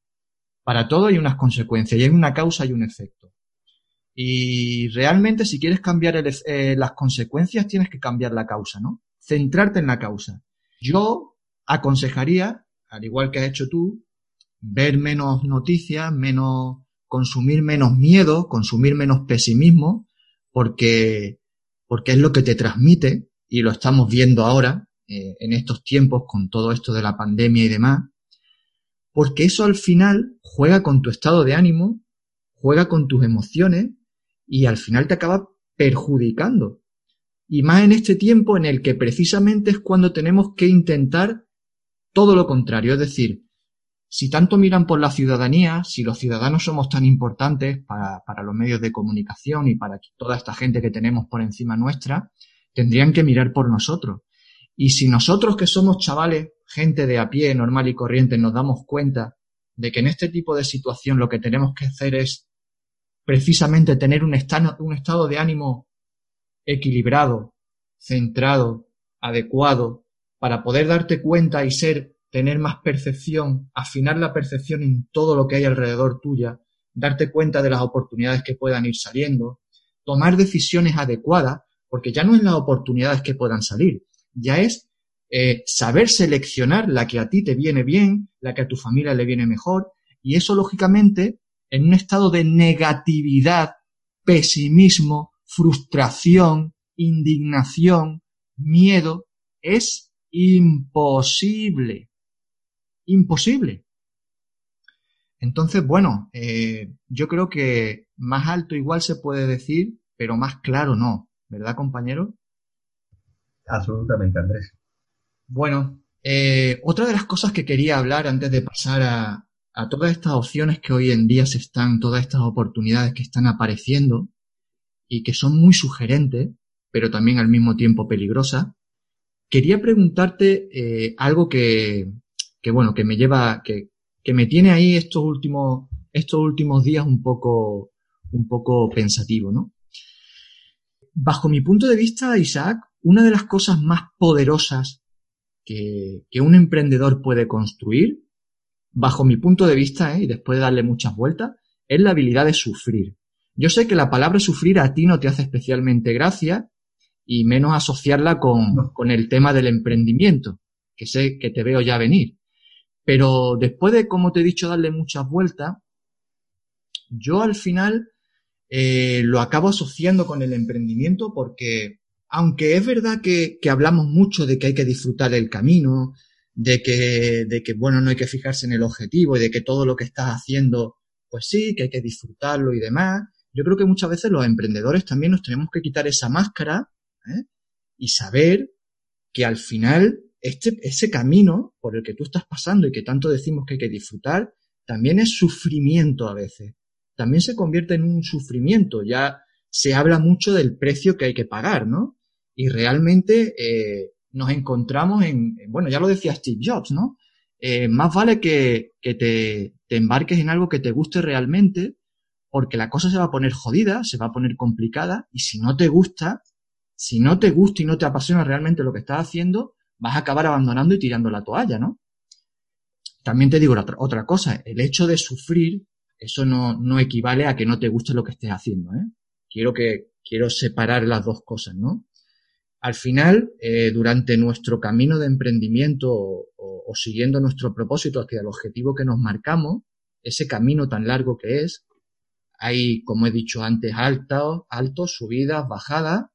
Para todo hay unas consecuencias y hay una causa y un efecto. Y realmente si quieres cambiar eh, las consecuencias tienes que cambiar la causa, ¿no? Centrarte en la causa. Yo aconsejaría, al igual que has hecho tú, ver menos noticias, menos, consumir menos miedo, consumir menos pesimismo, porque, porque es lo que te transmite, y lo estamos viendo ahora, eh, en estos tiempos, con todo esto de la pandemia y demás, porque eso al final juega con tu estado de ánimo, juega con tus emociones, y al final te acaba perjudicando. Y más en este tiempo en el que precisamente es cuando tenemos que intentar todo lo contrario, es decir, si tanto miran por la ciudadanía, si los ciudadanos somos tan importantes para, para, los medios de comunicación y para toda esta gente que tenemos por encima nuestra, tendrían que mirar por nosotros. Y si nosotros que somos chavales, gente de a pie, normal y corriente, nos damos cuenta de que en este tipo de situación lo que tenemos que hacer es precisamente tener un estado, un estado de ánimo equilibrado, centrado, adecuado, para poder darte cuenta y ser tener más percepción, afinar la percepción en todo lo que hay alrededor tuya, darte cuenta de las oportunidades que puedan ir saliendo, tomar decisiones adecuadas, porque ya no es las oportunidades que puedan salir, ya es eh, saber seleccionar la que a ti te viene bien, la que a tu familia le viene mejor, y eso lógicamente en un estado de negatividad, pesimismo, frustración, indignación, miedo, es imposible imposible. Entonces, bueno, eh, yo creo que más alto igual se puede decir, pero más claro no, ¿verdad, compañero? Absolutamente, Andrés. Bueno, eh, otra de las cosas que quería hablar antes de pasar a, a todas estas opciones que hoy en día se están, todas estas oportunidades que están apareciendo y que son muy sugerentes, pero también al mismo tiempo peligrosas, quería preguntarte eh, algo que, que bueno, que me lleva, que, que me tiene ahí estos últimos, estos últimos días un poco, un poco pensativo, ¿no? Bajo mi punto de vista, Isaac, una de las cosas más poderosas que, que un emprendedor puede construir, bajo mi punto de vista, ¿eh? y después de darle muchas vueltas, es la habilidad de sufrir. Yo sé que la palabra sufrir a ti no te hace especialmente gracia y menos asociarla con, con el tema del emprendimiento, que sé que te veo ya venir. Pero después de, como te he dicho, darle muchas vueltas, yo al final eh, lo acabo asociando con el emprendimiento porque, aunque es verdad que, que, hablamos mucho de que hay que disfrutar el camino, de que, de que, bueno, no hay que fijarse en el objetivo y de que todo lo que estás haciendo, pues sí, que hay que disfrutarlo y demás, yo creo que muchas veces los emprendedores también nos tenemos que quitar esa máscara ¿eh? y saber que al final este, ese camino por el que tú estás pasando y que tanto decimos que hay que disfrutar, también es sufrimiento a veces. También se convierte en un sufrimiento. Ya se habla mucho del precio que hay que pagar, ¿no? Y realmente eh, nos encontramos en, bueno, ya lo decía Steve Jobs, ¿no? Eh, más vale que, que te, te embarques en algo que te guste realmente, porque la cosa se va a poner jodida, se va a poner complicada, y si no te gusta, si no te gusta y no te apasiona realmente lo que estás haciendo, vas a acabar abandonando y tirando la toalla, ¿no? También te digo otra, cosa, el hecho de sufrir, eso no, no equivale a que no te guste lo que estés haciendo, ¿eh? Quiero que, quiero separar las dos cosas, ¿no? Al final, eh, durante nuestro camino de emprendimiento o, o, o, siguiendo nuestro propósito hacia el objetivo que nos marcamos, ese camino tan largo que es, hay, como he dicho antes, altos, altos, subidas, bajadas,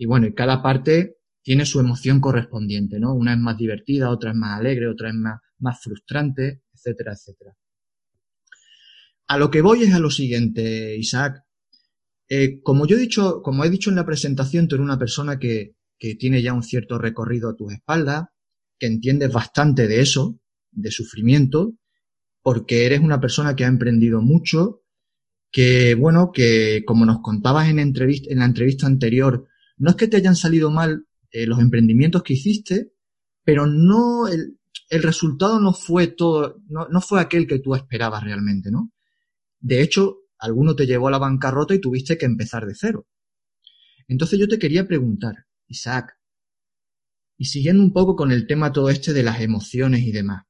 y bueno, y cada parte tiene su emoción correspondiente, ¿no? Una es más divertida, otra es más alegre, otra es más, más frustrante, etcétera, etcétera. A lo que voy es a lo siguiente, Isaac. Eh, como yo he dicho, como he dicho en la presentación, tú eres una persona que, que tiene ya un cierto recorrido a tus espaldas, que entiendes bastante de eso, de sufrimiento, porque eres una persona que ha emprendido mucho, que bueno, que como nos contabas en, entrevista, en la entrevista anterior, no es que te hayan salido mal eh, los emprendimientos que hiciste, pero no el, el resultado no fue todo, no, no, fue aquel que tú esperabas realmente, ¿no? De hecho, alguno te llevó a la bancarrota y tuviste que empezar de cero. Entonces yo te quería preguntar, Isaac, y siguiendo un poco con el tema todo este de las emociones y demás,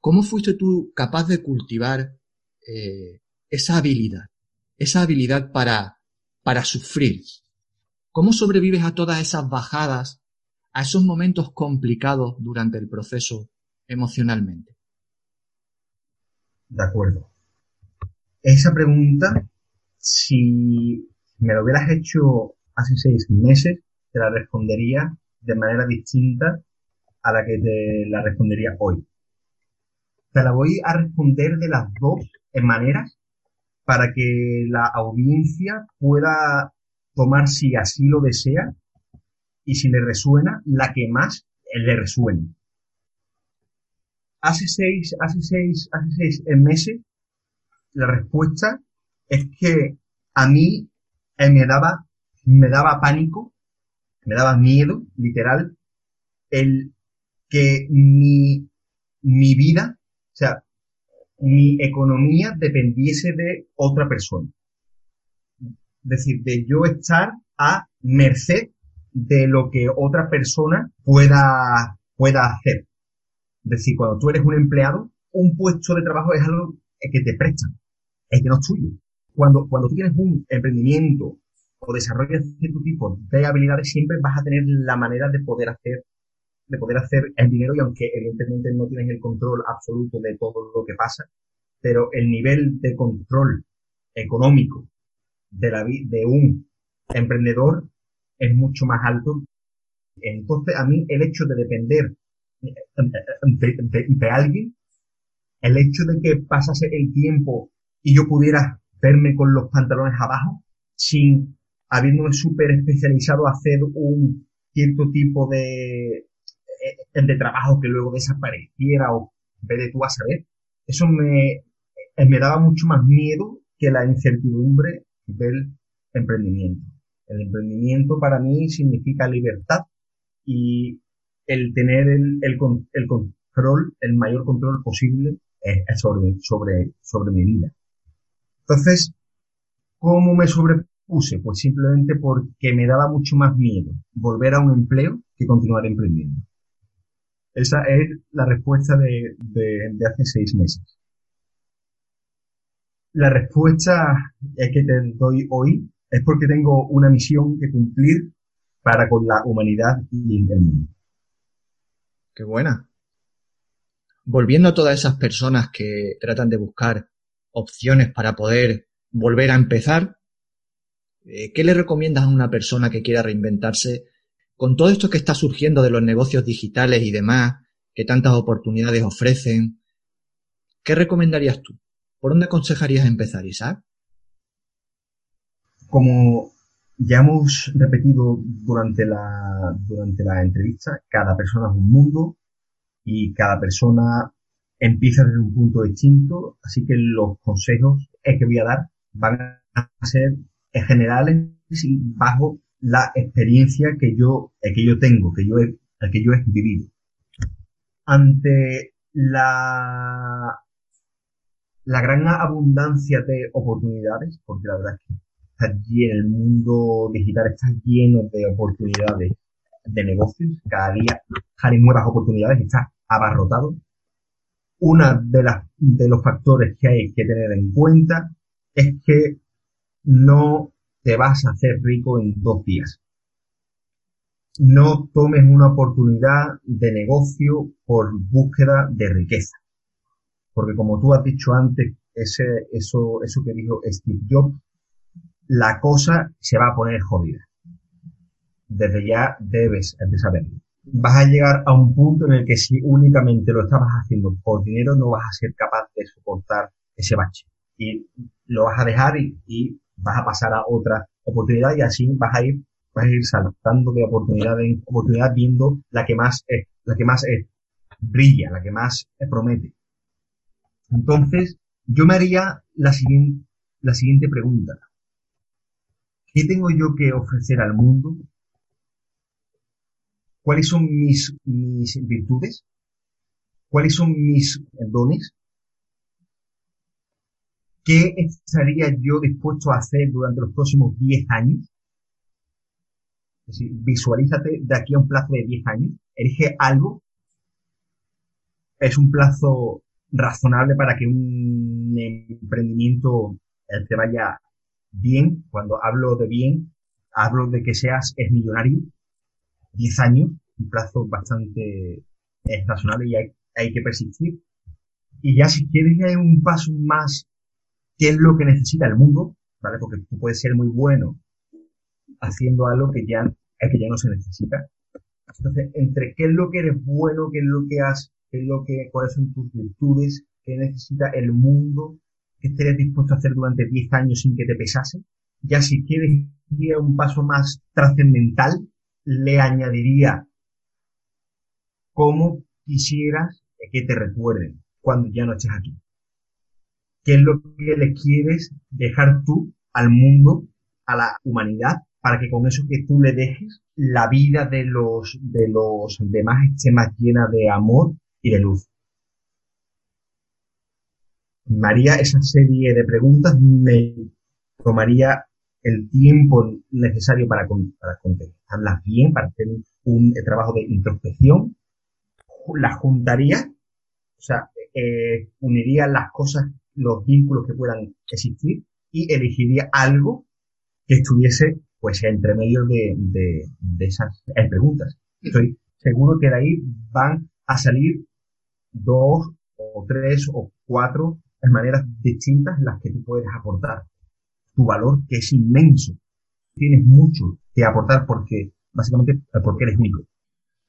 ¿cómo fuiste tú capaz de cultivar eh, esa habilidad, esa habilidad para, para sufrir. ¿Cómo sobrevives a todas esas bajadas, a esos momentos complicados durante el proceso emocionalmente? De acuerdo. Esa pregunta, si me lo hubieras hecho hace seis meses, te la respondería de manera distinta a la que te la respondería hoy. Te la voy a responder de las dos maneras para que la audiencia pueda tomar, si así lo desea, y si le resuena, la que más le resuene. Hace seis, hace seis, hace seis meses, la respuesta es que a mí eh, me daba, me daba pánico, me daba miedo, literal, el que mi, mi vida, o sea, mi economía dependiese de otra persona. Decir, de yo estar a merced de lo que otra persona pueda, pueda hacer. Es decir, cuando tú eres un empleado, un puesto de trabajo es algo que te prestan, es que no es tuyo. Cuando, cuando tú tienes un emprendimiento o desarrollas cierto tipo de habilidades, siempre vas a tener la manera de poder hacer de poder hacer el dinero y aunque evidentemente no tienes el control absoluto de todo lo que pasa, pero el nivel de control económico de, la, de un emprendedor es mucho más alto. Entonces, a mí el hecho de depender de, alguien, el hecho de que pasase el tiempo y yo pudiera verme con los pantalones abajo, sin habiéndome súper especializado a hacer un cierto tipo de, eh, de trabajo que luego desapareciera o vez de tú a saber, eso me, eh, me daba mucho más miedo que la incertidumbre del emprendimiento. El emprendimiento para mí significa libertad y el tener el, el, el control, el mayor control posible sobre, sobre, sobre mi vida. Entonces, ¿cómo me sobrepuse? Pues simplemente porque me daba mucho más miedo volver a un empleo que continuar emprendiendo. Esa es la respuesta de, de, hace seis meses. La respuesta que te doy hoy es porque tengo una misión que cumplir para con la humanidad y el mundo. Qué buena. Volviendo a todas esas personas que tratan de buscar opciones para poder volver a empezar, eh, ¿qué le recomiendas a una persona que quiera reinventarse con todo esto que está surgiendo de los negocios digitales y demás, que tantas oportunidades ofrecen, ¿qué recomendarías tú? ¿Por dónde aconsejarías empezar, Isaac? Como ya hemos repetido durante la, durante la entrevista, cada persona es un mundo y cada persona empieza desde un punto distinto, así que los consejos que voy a dar van a ser generales y bajo la experiencia que yo, que yo tengo, que yo he, que yo he vivido. Ante la, la gran abundancia de oportunidades, porque la verdad es que está lleno, el mundo digital está lleno de oportunidades de negocios, cada día hay nuevas oportunidades, está abarrotado. Una de las, de los factores que hay que tener en cuenta es que no te vas a hacer rico en dos días. No tomes una oportunidad de negocio por búsqueda de riqueza. Porque como tú has dicho antes, ese, eso, eso que dijo Steve Jobs, la cosa se va a poner jodida. Desde ya debes de saberlo. Vas a llegar a un punto en el que si únicamente lo estabas haciendo por dinero, no vas a ser capaz de soportar ese bache. Y lo vas a dejar y vas a pasar a otra oportunidad y así vas a ir, vas a ir saltando de oportunidad en oportunidad viendo la que más es, la que más brilla, la que más promete. Entonces, yo me haría la siguiente, la siguiente pregunta. ¿Qué tengo yo que ofrecer al mundo? ¿Cuáles son mis, mis virtudes? ¿Cuáles son mis dones? ¿Qué estaría yo dispuesto a hacer durante los próximos 10 años? Es decir, visualízate de aquí a un plazo de 10 años, elige algo. Es un plazo razonable para que un emprendimiento eh, te vaya bien, cuando hablo de bien, hablo de que seas es millonario, 10 años, un plazo bastante razonable y hay, hay, que persistir. Y ya si quieres ir un paso más, ¿qué es lo que necesita el mundo? ¿Vale? Porque tú puedes ser muy bueno haciendo algo que ya, que ya no se necesita. Entonces, entre qué es lo que eres bueno, qué es lo que has, qué es lo que, cuáles son tus virtudes, qué necesita el mundo, qué estarías dispuesto a hacer durante 10 años sin que te pesase. Ya si quieres ir a un paso más trascendental, le añadiría cómo quisieras que te recuerden cuando ya no estés aquí. ¿Qué es lo que le quieres dejar tú al mundo, a la humanidad, para que con eso que tú le dejes, la vida de los, de los demás esté más llena de amor y de luz? María esa serie de preguntas, me tomaría el tiempo necesario para, para contestarlas bien, para hacer un, trabajo de introspección, las juntaría, o sea, eh, uniría las cosas, los vínculos que puedan existir y elegiría algo que estuviese pues entre medio de, de, esas eh, preguntas. Estoy seguro que de ahí van a salir dos o tres o cuatro maneras distintas en las que tú puedes aportar tu valor, que es inmenso. Tienes mucho que aportar porque, básicamente, porque eres único.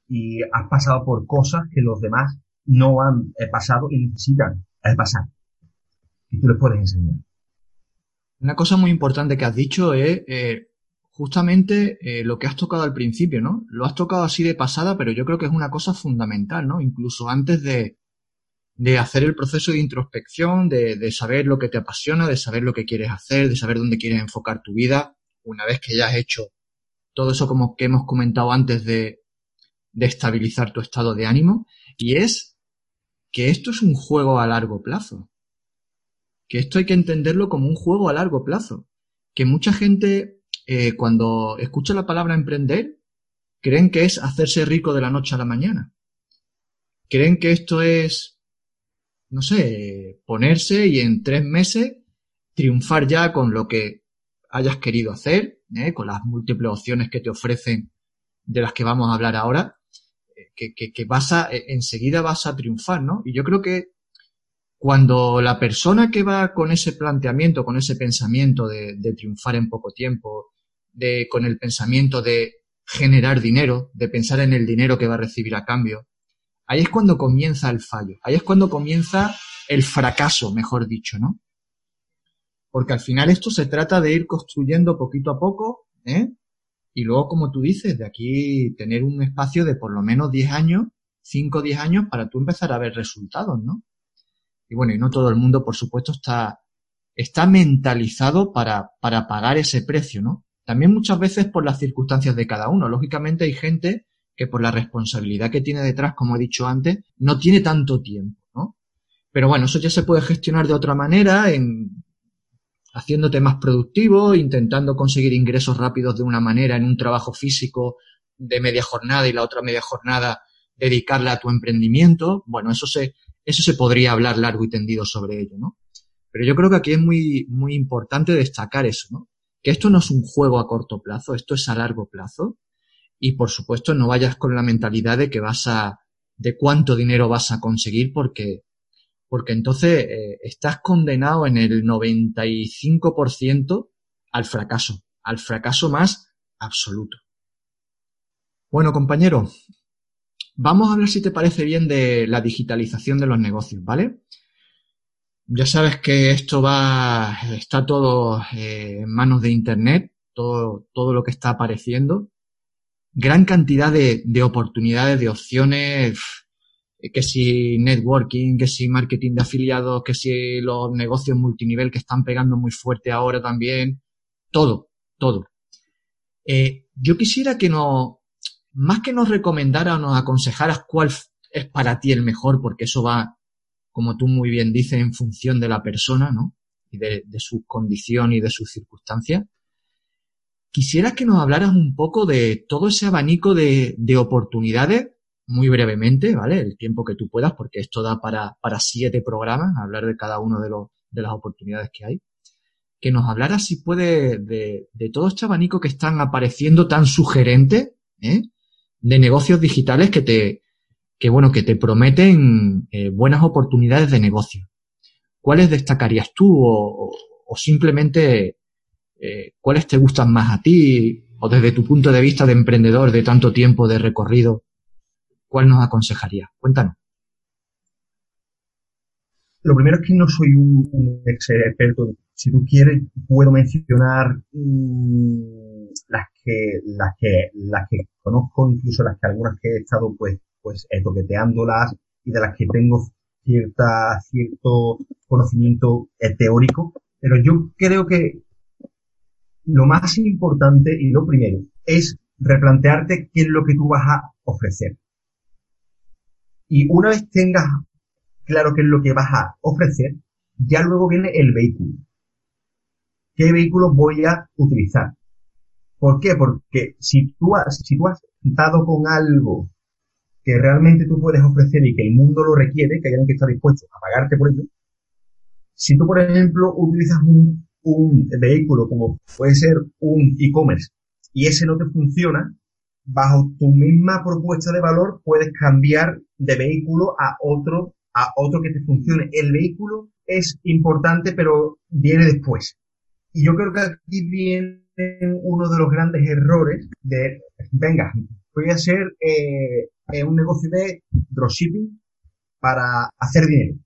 Y has pasado por cosas que los demás no han eh, pasado y necesitan eh, pasar. Y tú les puedes enseñar. Una cosa muy importante que has dicho es eh, justamente lo que has tocado al principio, ¿no? Lo has tocado así de pasada, pero yo creo que es una cosa fundamental, ¿no? Incluso antes de, de hacer el proceso de introspección, de, de, saber lo que te apasiona, de saber lo que quieres hacer, de saber dónde quieres enfocar tu vida, una vez que ya has hecho todo eso como que hemos comentado antes de, de estabilizar tu estado de ánimo, y es que esto es un juego a largo plazo. Que esto hay que entenderlo como un juego a largo plazo. Que mucha gente, eh, cuando escucha la palabra emprender, creen que es hacerse rico de la noche a la mañana. Creen que esto es no sé, ponerse y en tres meses triunfar ya con lo que hayas querido hacer, ¿eh? con las múltiples opciones que te ofrecen de las que vamos a hablar ahora, eh, que, que, vas a, enseguida vas a triunfar, ¿no? Y yo creo que cuando la persona que va con ese planteamiento, con ese pensamiento de triunfar en poco tiempo, de, con el pensamiento de generar dinero, de pensar en el dinero que va a recibir a cambio, Ahí es cuando comienza el fallo, ahí es cuando comienza el fracaso, mejor dicho, ¿no? Porque al final esto se trata de ir construyendo poquito a poco, ¿eh? Y luego, como tú dices, de aquí tener un espacio de por lo menos 10 años, 5 o 10 años para tú empezar a ver resultados, ¿no? Y bueno, y no todo el mundo, por supuesto, está, está mentalizado para, para pagar ese precio, ¿no? También muchas veces por las circunstancias de cada uno. Lógicamente hay gente que por la responsabilidad que tiene detrás, como he dicho antes, no tiene tanto tiempo, ¿no? Pero bueno, eso ya se puede gestionar de otra manera, en haciéndote más productivo, intentando conseguir ingresos rápidos de una manera en un trabajo físico de media jornada y la otra media jornada dedicarla a tu emprendimiento. Bueno, eso se, eso se podría hablar largo y tendido sobre ello, ¿no? Pero yo creo que aquí es muy, muy importante destacar eso, ¿no? Que esto no es un juego a corto plazo, esto es a largo plazo y por supuesto no vayas con la mentalidad de que vas a, de cuánto dinero vas a conseguir porque, porque entonces eh, estás condenado en el 95% al fracaso, al fracaso más absoluto. Bueno, compañero, vamos a hablar si te parece bien de la digitalización de los negocios, ¿vale? Ya sabes que esto va, está todo eh, en manos de Internet, todo, todo lo que está apareciendo gran cantidad de, de oportunidades, de opciones, que si networking, que si marketing de afiliados, que si los negocios multinivel que están pegando muy fuerte ahora también, todo, todo. Eh, yo quisiera que nos, más que nos recomendara o nos aconsejaras cuál es para ti el mejor, porque eso va, como tú muy bien dices, en función de la persona, ¿no? Y de, su condición y de sus circunstancias. Quisiera que nos hablaras un poco de todo ese abanico de, oportunidades, muy brevemente, ¿vale? El tiempo que tú puedas, porque esto da para, siete programas, hablar de cada uno de, los, de las oportunidades que hay. que nos hablara si puede de, de todo este abanico que están apareciendo tan sugerente, ¿eh? de negocios digitales que te, que bueno, que te prometen eh, buenas oportunidades de negocio. ¿Cuáles destacarías tú o, o simplemente eh, cuáles te gustan más a ti o desde tu punto de vista de emprendedor de tanto tiempo de recorrido, cuál nos aconsejarías? Cuéntanos. Lo primero es que no soy un, experto. Si tú quieres, puedo mencionar mmm, las que, las que, las que conozco, incluso las que algunas que he estado pues, pues eh, toqueteándolas y de las que tengo cierta, cierto conocimiento eh, teórico. Pero yo creo que lo más importante y lo primero es replantearte qué es lo que tú vas a ofrecer. Y una vez tengas claro qué es lo que vas a ofrecer, ya luego viene el vehículo. ¿Qué vehículo voy a utilizar? ¿Por qué? Porque si tú has, si tú has dado con algo que realmente tú puedes ofrecer y que el mundo lo requiere, que alguien que está dispuesto a pagarte por ello, si tú, por ejemplo, utilizas un, un vehículo como puede ser un e-commerce y ese no te funciona, bajo tu misma propuesta de valor puedes cambiar de vehículo a otro, a otro que te funcione. El vehículo es importante, pero viene después. Y yo creo que aquí viene uno de los grandes errores de, venga, voy a hacer eh, un negocio de dropshipping para hacer dinero.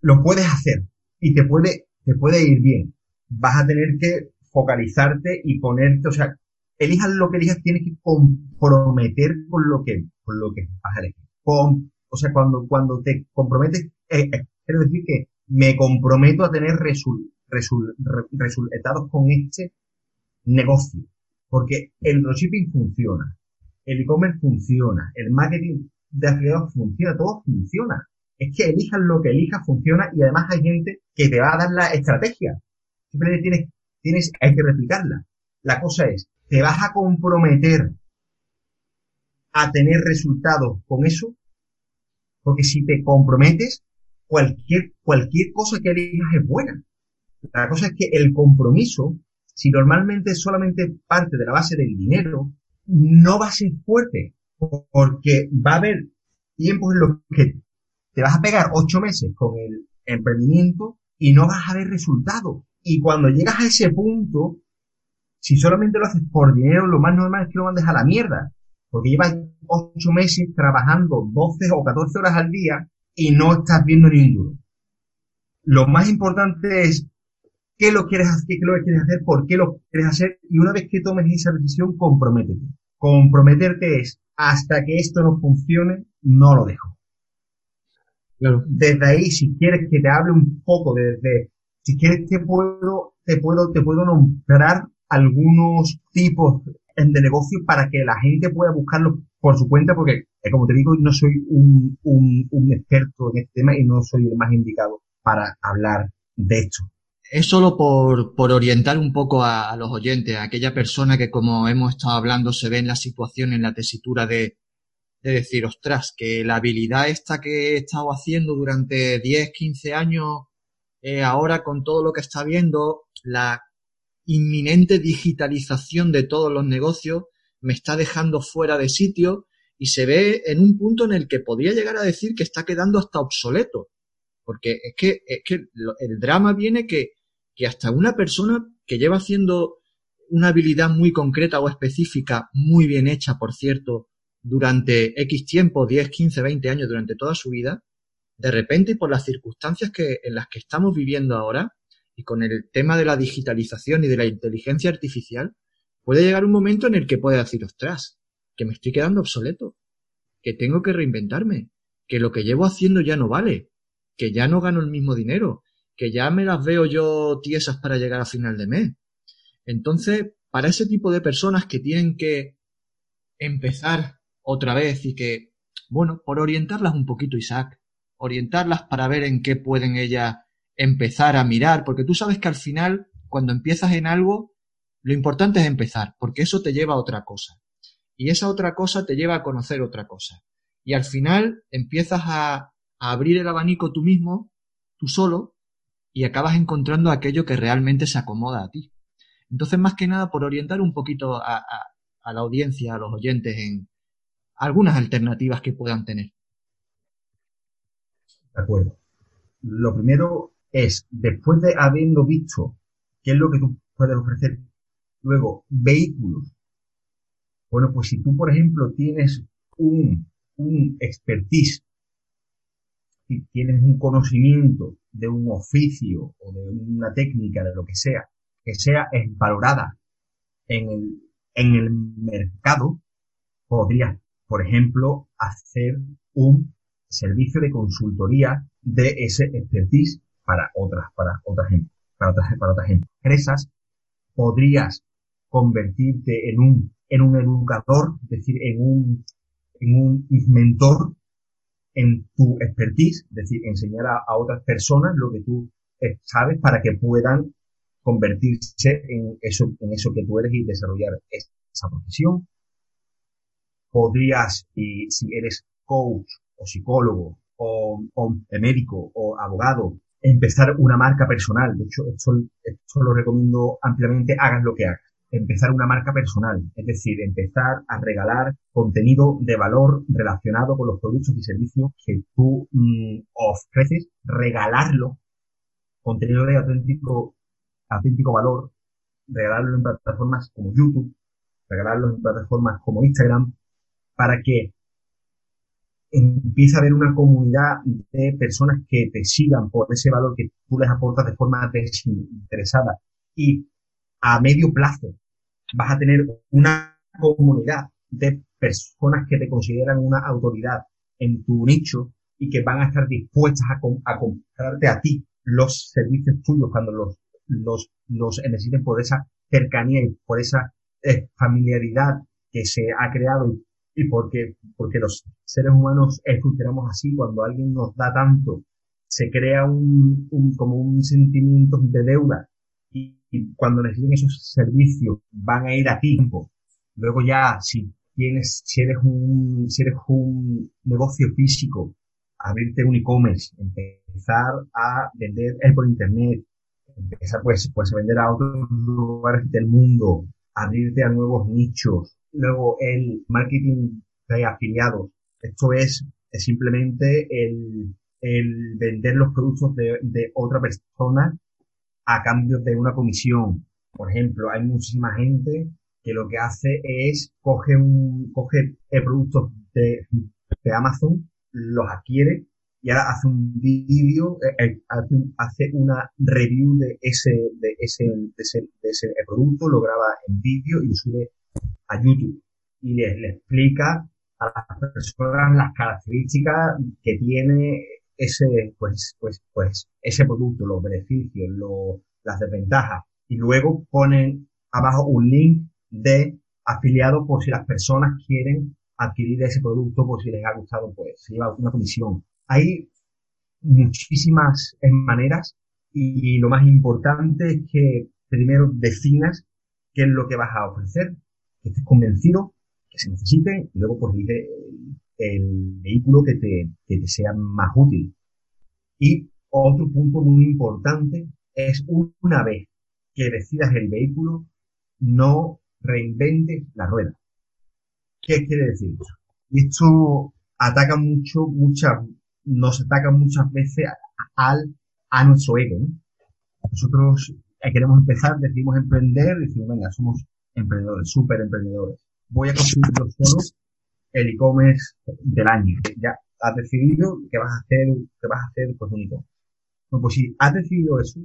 Lo puedes hacer y te puede, te puede ir bien. Vas a tener que focalizarte y ponerte, o sea, elijas lo que elijas, tienes que comprometer con lo que, con lo que vas a elegir. o sea, cuando, cuando te comprometes, eh, eh, quiero decir que me comprometo a tener resultados con este negocio. Porque el dropshipping funciona, el e-commerce funciona, el marketing de afiliados funciona, todo funciona. Es que elijas lo que elijas, funciona y además hay gente que te va a dar la estrategia. Simplemente tienes, tienes, hay que replicarla. La cosa es, ¿te vas a comprometer a tener resultados con eso? Porque si te comprometes, cualquier, cualquier cosa que elijas es buena. La cosa es que el compromiso, si normalmente solamente parte de la base del dinero, no va a ser fuerte, porque va a haber tiempos en los que te vas a pegar ocho meses con el emprendimiento y no vas a ver resultados. Y cuando llegas a ese punto, si solamente lo haces por dinero, lo más normal es que lo mandes a la mierda. Porque llevas ocho meses trabajando 12 o 14 horas al día y no estás viendo ni duro. Lo más importante es qué lo quieres hacer, qué lo quieres hacer, por qué lo quieres hacer y una vez que tomes esa decisión, comprométete. Comprometerte es hasta que esto no funcione, no lo dejo. Desde ahí, si quieres que te hable un poco desde, si quieres te puedo, te puedo, te puedo nombrar algunos tipos de negocio para que la gente pueda buscarlo por su cuenta, porque, eh, como te digo, no soy un, un, un experto en este tema y no soy el más indicado para hablar de esto es solo por, por orientar un poco a, los oyentes, a aquella persona que, como hemos estado hablando, se ve en la situación, en la tesitura de, de decir, ostras, que la habilidad esta que he estado haciendo durante 10, 15 años, eh, ahora con todo lo que está viendo, la inminente digitalización de todos los negocios me está dejando fuera de sitio y se ve en un punto en el que podría llegar a decir que está quedando hasta obsoleto. Porque es que, es que el drama viene que que hasta una persona que lleva haciendo una habilidad muy concreta o específica, muy bien hecha, por cierto, durante X tiempo, 10, 15, 20 años, durante toda su vida, de repente, por las circunstancias que, en las que estamos viviendo ahora, y con el tema de la digitalización y de la inteligencia artificial, puede llegar un momento en el que puede decir, ostras, que me estoy quedando obsoleto, que tengo que reinventarme, que lo que llevo haciendo ya no vale, que ya no gano el mismo dinero, que ya me las veo yo tiesas para llegar a final de mes. Entonces, para ese tipo de personas que tienen que empezar otra vez y que, bueno, por orientarlas un poquito, Isaac, orientarlas para ver en qué pueden ellas empezar a mirar, porque tú sabes que al final, cuando empiezas en algo, lo importante es empezar, porque eso te lleva a otra cosa. Y esa otra cosa te lleva a conocer otra cosa. Y al final empiezas a, a abrir el abanico tú mismo, tú solo, y acabas encontrando aquello que realmente se acomoda a ti. Entonces, más que nada, por orientar un poquito a, la audiencia, a los oyentes en algunas alternativas que puedan tener. De acuerdo. Lo primero es, después de habiendo visto qué es lo que tú puedes ofrecer, luego, vehículos. Bueno, pues si tú, por ejemplo, tienes un, un expertise, si tienes un conocimiento de un oficio o de una técnica, de lo que sea, que sea valorada en el, en el mercado, podrías, por ejemplo, hacer un servicio de consultoría de ese expertise para otras, para otras gente, para otras, para otras empresas. Podrías convertirte en un, en un educador, es decir, en un, en un mentor en tu expertise, es decir, enseñar a, a otras personas lo que tú eh, sabes para que puedan convertirse en eso, en eso que tú eres y desarrollar esa profesión. Podrías, y si eres coach o psicólogo o, o médico o abogado, empezar una marca personal. De hecho, esto, esto lo recomiendo ampliamente, hagas lo que hagas. Empezar una marca personal, es decir, empezar a regalar contenido de valor relacionado con los productos y servicios que tú mm, ofreces, regalarlo, contenido de auténtico, auténtico valor, regalarlo en plataformas como YouTube, regalarlo en plataformas como Instagram, para que empiece a haber una comunidad de personas que te sigan por ese valor que tú les aportas de forma desinteresada. Y a medio plazo vas a tener una comunidad de personas que te consideran una autoridad en tu nicho y que van a estar dispuestas a, a comprarte a ti los servicios tuyos cuando los, los, los necesiten por esa cercanía y por esa eh, familiaridad que se ha creado y porque, porque los seres humanos funcionamos así, cuando alguien nos da tanto, se crea un, un como un sentimiento de deuda y, cuando necesiten esos servicios van a ir a tiempo. Luego ya, si tienes, si eres un, si eres un negocio físico, abrirte un e-commerce, empezar a vender por internet, empezar pues, pues a vender a otros lugares del mundo, abrirte a nuevos nichos, Luego el marketing de afiliados. Esto es, simplemente el, el, vender los productos de, de, otra persona a cambio de una comisión. Por ejemplo, hay muchísima gente que lo que hace es coge un, coge el producto de, de Amazon, los adquiere y ahora hace un vídeo, eh, eh, hace, una review de ese, de ese, de ese, producto, lo graba en vídeo y lo sube a YouTube y le, explica a las personas las características que tiene ese, pues, pues, pues, ese producto, los beneficios, las desventajas. Y luego ponen abajo un link de afiliado por si las personas quieren adquirir ese producto, por si les ha gustado, pues se lleva una comisión. Hay muchísimas maneras y lo más importante es que primero definas qué es lo que vas a ofrecer, que estés convencido que se necesite y luego pues elige el, vehículo que te, que te sea más útil. Y otro punto muy importante es una vez que decidas el vehículo, no reinventes la rueda. ¿Qué quiere decir eso? Esto ataca mucho, muchas, nos ataca muchas veces al, a nuestro ego, ¿no? Nosotros eh, queremos empezar, decidimos emprender, decimos, venga, somos emprendedores, súper emprendedores. Voy a construir solo el e-commerce del año. Ya has decidido que vas a hacer, que vas a hacer pues un e-commerce. Pues si has decidido eso,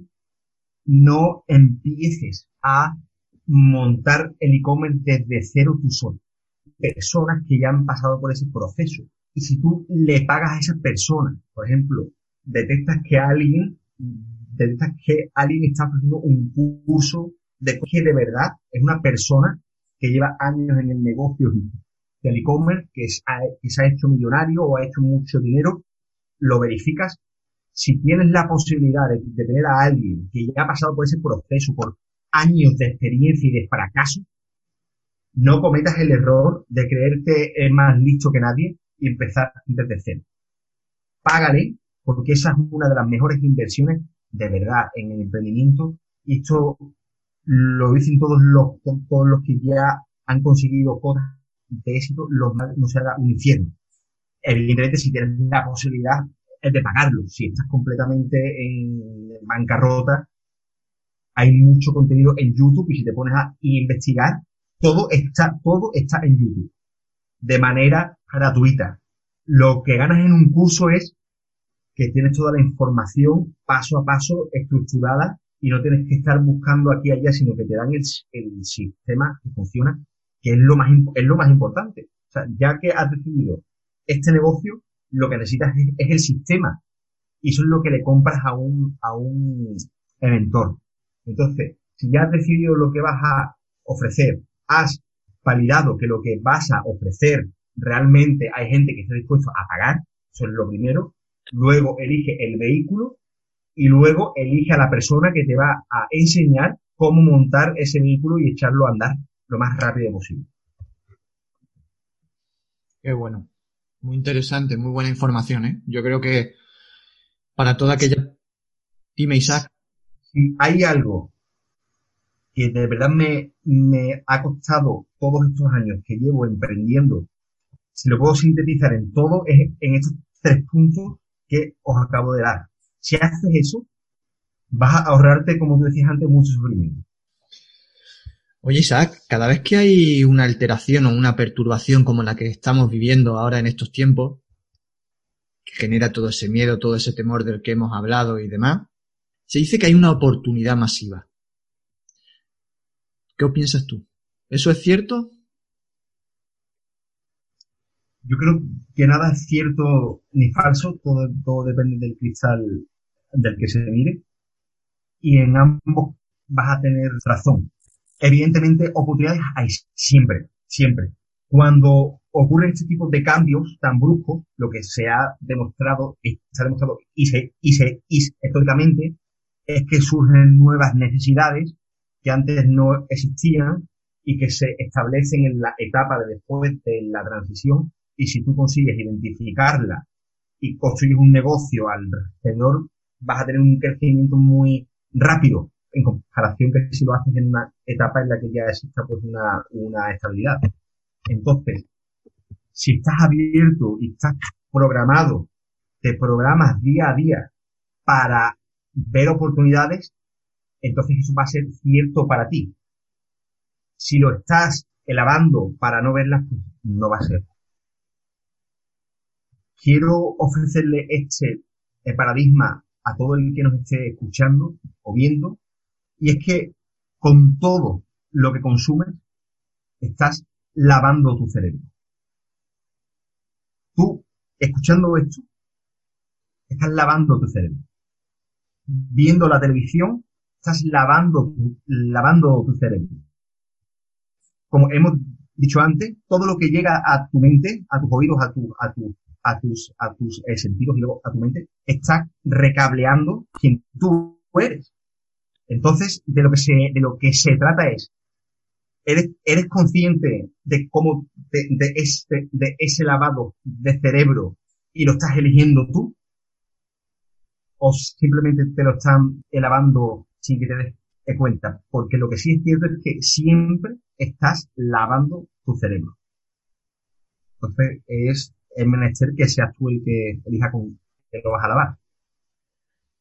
no empieces a montar el e-commerce desde cero tú solo. Personas que ya han pasado por ese proceso. Y si tú le pagas a esas personas, por ejemplo, detectas que alguien, detectas que alguien está haciendo un curso de que de verdad es una persona que lleva años en el negocio del e-commerce, que, se ha hecho millonario o ha hecho mucho dinero, lo verificas. Si tienes la posibilidad de, tener a alguien que ya ha pasado por ese proceso, por años de experiencia y de fracaso, no cometas el error de creerte más listo que nadie y empezar desde cero. Págale, porque esa es una de las mejores inversiones de verdad en el emprendimiento, y esto lo dicen todos los, todos los que ya han conseguido cosas de éxito, los, no se haga un infierno. Evidentemente, si tienes la posibilidad es de pagarlo. Si estás completamente en bancarrota, hay mucho contenido en YouTube y si te pones a investigar, todo está, todo está en YouTube. De manera gratuita. Lo que ganas en un curso es que tienes toda la información paso a paso estructurada y no tienes que estar buscando aquí y allá, sino que te dan el, el sistema que funciona, que es lo más, es lo más importante. O sea, ya que has decidido este negocio, lo que necesitas es, el sistema. Y eso es lo que le compras a un, a un mentor. Entonces, si ya has decidido lo que vas a ofrecer, has validado que lo que vas a ofrecer realmente hay gente que está dispuesto a pagar, eso es lo primero. Luego elige el vehículo y luego elige a la persona que te va a enseñar cómo montar ese vehículo y echarlo a andar lo más rápido posible. Qué bueno. Muy interesante, muy buena información, ¿eh? Yo creo que para toda aquella... Dime, Isaac. Si hay algo que de verdad me, me ha costado todos estos años que llevo emprendiendo, si lo puedo sintetizar en todo, es en estos tres puntos que os acabo de dar. Si haces eso, vas a ahorrarte, como tú decías antes, mucho sufrimiento. Oye, Isaac, cada vez que hay una alteración o una perturbación como la que estamos viviendo ahora en estos tiempos, que genera todo ese miedo, todo ese temor del que hemos hablado y demás, se dice que hay una oportunidad masiva. ¿Qué piensas tú? ¿Eso es cierto? Yo creo que nada es cierto ni falso, todo, todo depende del cristal del que se mire, y en ambos vas a tener razón evidentemente oportunidades hay siempre, siempre. Cuando ocurren este tipo de cambios tan bruscos, lo que se ha demostrado, se ha demostrado y se, y se, históricamente, es que surgen nuevas necesidades que antes no existían y que se establecen en la etapa de después de la transición y si tú consigues identificarla y construyes un negocio alrededor, vas a tener un crecimiento muy rápido en comparación que si lo haces en una etapa en la que ya exista pues una, una estabilidad. Entonces, si estás abierto y estás programado, te programas día a día para ver oportunidades, entonces eso va a ser cierto para ti. Si lo estás elevando para no verlas, pues no va a ser. Quiero ofrecerle este paradigma a todo el que nos esté escuchando o viendo y es que con todo lo que consumes, estás lavando tu cerebro. Tú, escuchando esto, estás lavando tu cerebro. Viendo la televisión, estás lavando tu, lavando tu cerebro. Como hemos dicho antes, todo lo que llega a tu mente, a tus oídos, a, tu, a, tu, a tus, a tus eh, sentidos y luego a tu mente, está recableando quien tú eres. Entonces, de lo que se, de lo que se trata es, ¿eres, eres consciente de cómo, de, de, este, de ese lavado de cerebro y lo estás eligiendo tú? ¿O simplemente te lo están lavando sin que te des cuenta? Porque lo que sí es cierto es que siempre estás lavando tu cerebro. Entonces, es, el menester que seas tú el que elija con que lo vas a lavar.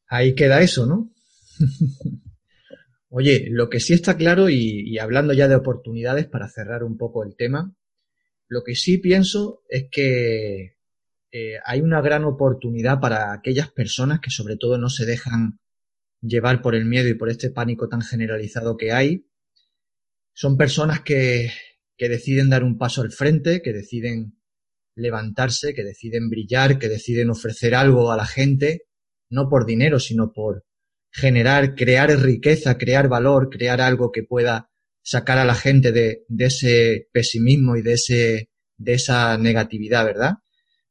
Ahí queda eso, ¿no? Oye, lo que sí está claro, y, hablando ya de oportunidades para cerrar un poco el tema, lo que sí pienso es que eh, hay una gran oportunidad para aquellas personas que sobre todo no se dejan llevar por el miedo y por este pánico tan generalizado que hay. Son personas que, que deciden dar un paso al frente, que deciden levantarse, que deciden brillar, que deciden ofrecer algo a la gente, no por dinero, sino por, generar, crear riqueza, crear valor, crear algo que pueda sacar a la gente de, de ese pesimismo y de ese, de esa negatividad, ¿verdad?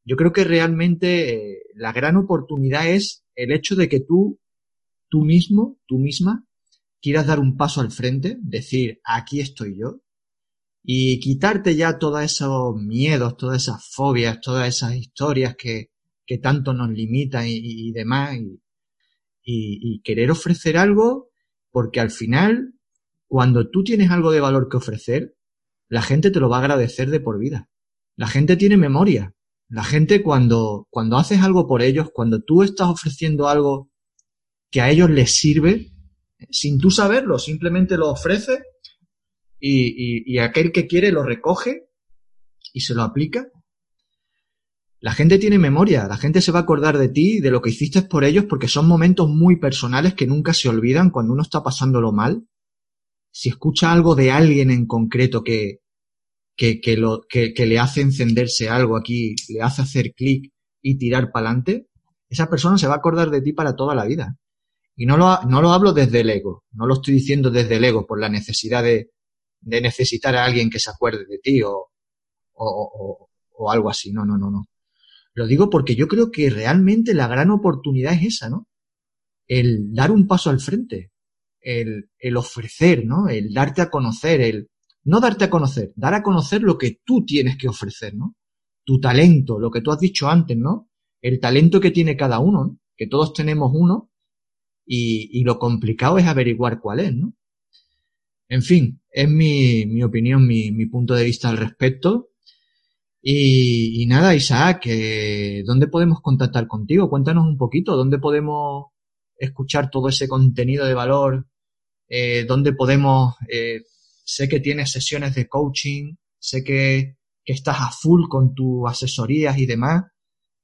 Yo creo que realmente eh, la gran oportunidad es el hecho de que tú, tú mismo, tú misma, quieras dar un paso al frente, decir, aquí estoy yo, y quitarte ya todos esos miedos, todas esas fobias, todas esas historias que, que tanto nos limitan y, y demás, y, y, querer ofrecer algo porque al final, cuando tú tienes algo de valor que ofrecer, la gente te lo va a agradecer de por vida. La gente tiene memoria. La gente cuando, cuando haces algo por ellos, cuando tú estás ofreciendo algo que a ellos les sirve, sin tú saberlo, simplemente lo ofreces y, y aquel que quiere lo recoge y se lo aplica la gente tiene memoria, la gente se va a acordar de ti, de lo que hiciste por ellos, porque son momentos muy personales que nunca se olvidan cuando uno está pasándolo mal. Si escucha algo de alguien en concreto que, que, que, lo, que, que le hace encenderse algo aquí, le hace hacer clic y tirar para adelante, esa persona se va a acordar de ti para toda la vida. Y no lo, no lo hablo desde el ego, no lo estoy diciendo desde el ego por la necesidad de, de necesitar a alguien que se acuerde de ti o, o, o, o algo así. No, no, no, no. Lo digo porque yo creo que realmente la gran oportunidad es esa, ¿no? El dar un paso al frente, el, el ofrecer, ¿no? El darte a conocer, el no darte a conocer, dar a conocer lo que tú tienes que ofrecer, ¿no? Tu talento, lo que tú has dicho antes, ¿no? El talento que tiene cada uno, ¿no? que todos tenemos uno y, y lo complicado es averiguar cuál es, ¿no? En fin, es mi, mi opinión, mi, mi punto de vista al respecto. Y, nada, Isaac, ¿dónde podemos contactar contigo? Cuéntanos un poquito, ¿dónde podemos escuchar todo ese contenido de valor? Eh, ¿Dónde podemos, eh, sé que tienes sesiones de coaching, sé que, que estás a full con tus asesorías y demás.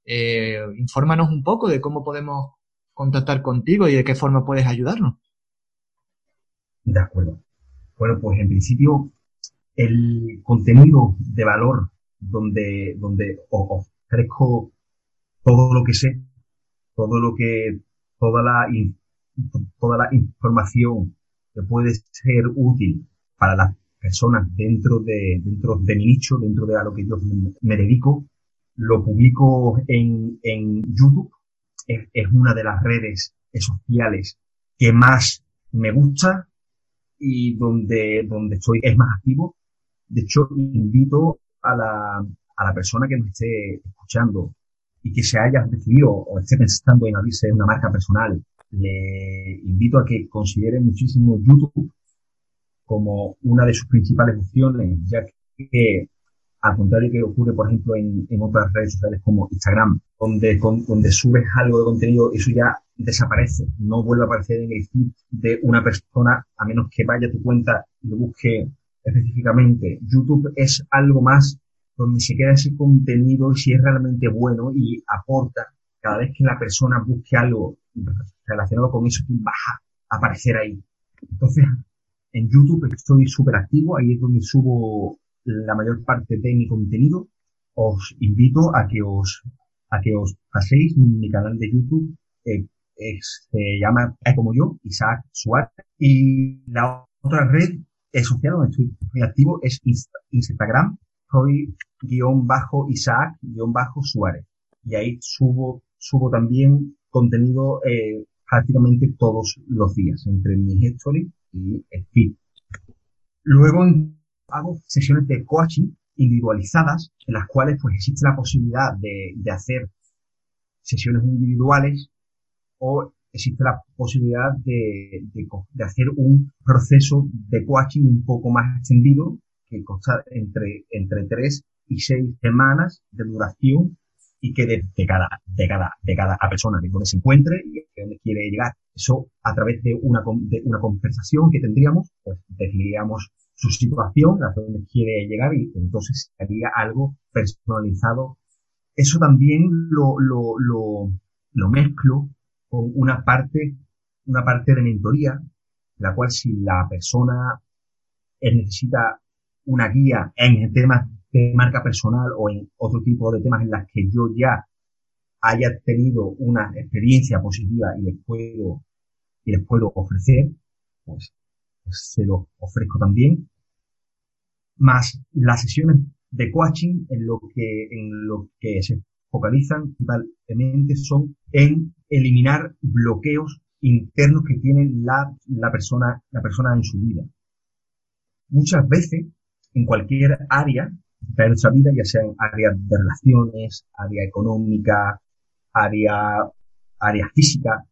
Eh, infórmanos un poco de cómo podemos contactar contigo y de qué forma puedes ayudarnos. De acuerdo. Bueno, pues en principio el contenido de valor donde, donde ofrezco todo lo que sé, todo lo que, toda la, toda la información que puede ser útil para las personas dentro de, dentro de mi nicho, dentro de a lo que yo me dedico, lo publico en, en YouTube. Es, es una de las redes sociales que más me gusta y donde, donde estoy es más activo. De hecho, invito a la, a la persona que nos esté escuchando y que se haya decidido o esté pensando en abrirse una marca personal, le invito a que considere muchísimo YouTube como una de sus principales opciones, ya que al contrario que ocurre, por ejemplo, en, en otras redes sociales como Instagram, donde, donde subes algo de contenido, eso ya desaparece, no vuelve a aparecer en el feed de una persona, a menos que vaya a tu cuenta y lo busque específicamente. YouTube es algo más donde se queda ese contenido y si es realmente bueno y aporta. Cada vez que la persona busque algo relacionado con eso, vas a aparecer ahí. Entonces, en YouTube estoy súper activo, ahí es donde subo la mayor parte de mi contenido. Os invito a que os, a que os paséis mi canal de YouTube, eh, se llama como yo, Isaac Suárez. Y la otra red el social donde estoy muy activo es Instagram, soy guion bajo Isaac guion bajo Suárez. Y ahí subo, subo también contenido eh, prácticamente todos los días entre mi stories y el feed. Luego hago sesiones de coaching individualizadas en las cuales pues existe la posibilidad de, de hacer sesiones individuales o existe la posibilidad de, de, hacer un proceso de coaching un poco más extendido que consta entre, entre tres y seis semanas de duración y que de, de, cada, de cada, de cada persona que se encuentre y que donde quiere llegar. Eso a través de una, de una conversación que tendríamos, pues definiríamos su situación, a donde quiere llegar y entonces haría algo personalizado. Eso también lo, lo, lo mezclo con una parte, una parte de mentoría, la cual si la persona necesita una guía en temas de marca personal o en otro tipo de temas en las que yo ya haya tenido una experiencia positiva y les puedo, y les puedo ofrecer, pues, pues se lo ofrezco también. Más las sesiones de coaching en lo que, en lo que se focalizan principalmente son en eliminar bloqueos internos que tiene la, la persona, la persona en su vida. Muchas veces, en cualquier área de nuestra vida, ya sea en área de relaciones, área económica, área, área física,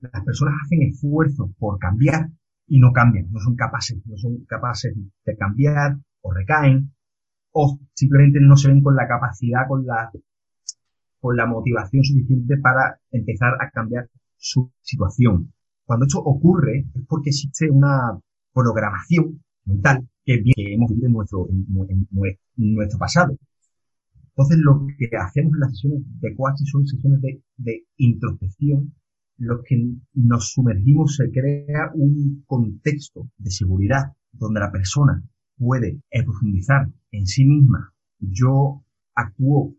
las personas hacen esfuerzos por cambiar y no cambian, no son capaces, no son capaces de cambiar o recaen o simplemente no se ven con la capacidad, con la, con la motivación suficiente para empezar a cambiar su situación. Cuando esto ocurre es porque existe una programación mental que, hemos vivido en nuestro, nuestro pasado. Entonces lo que hacemos en las sesiones de coaching son sesiones de, de introspección los que nos sumergimos se crea un contexto de seguridad donde la persona puede profundizar en sí misma. Yo actúo,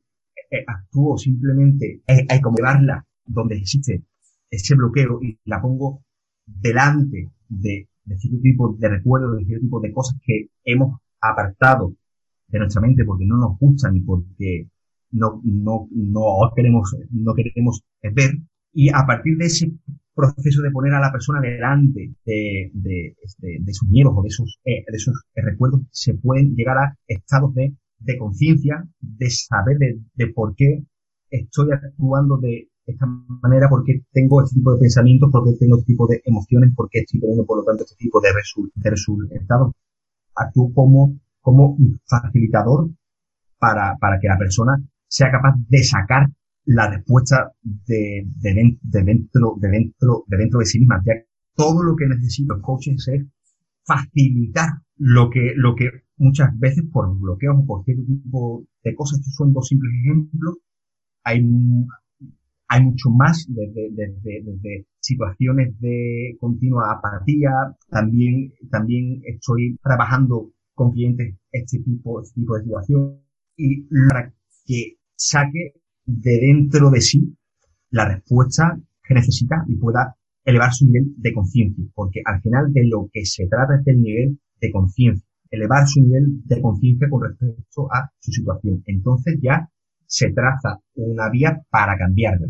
actúo simplemente, hay, como llevarla donde existe ese bloqueo y la pongo delante de, cierto tipo de recuerdos, de cierto tipo de cosas que hemos apartado de nuestra mente porque no nos gustan y porque no, no, no queremos, no queremos ver. Y a partir de ese proceso de poner a la persona delante de, de, de, de sus miedos o de esos, eh, de esos recuerdos, se pueden llegar a estados de, de conciencia, de saber de, de por qué estoy actuando de esta manera, por qué tengo este tipo de pensamientos, por qué tengo este tipo de emociones, por qué estoy teniendo, por lo tanto, este tipo de, de resultados. Actúo como, como facilitador para, para que la persona sea capaz de sacar la respuesta de, de, de, dentro, de dentro, de dentro de sí misma. Ya todo lo que necesito el coaching es facilitar lo que, lo que muchas veces por bloqueos o por cierto tipo de cosas, estos son dos simples ejemplos, hay, hay mucho más desde, desde, desde situaciones de continua apatía, también, también estoy trabajando con clientes este tipo, este tipo de situación y para que saque de dentro de sí la respuesta que necesita y pueda elevar su nivel de conciencia, porque al final de lo que se trata es del nivel de conciencia, elevar su nivel de conciencia con respecto a su situación. Entonces ya se traza una vía para cambiarla.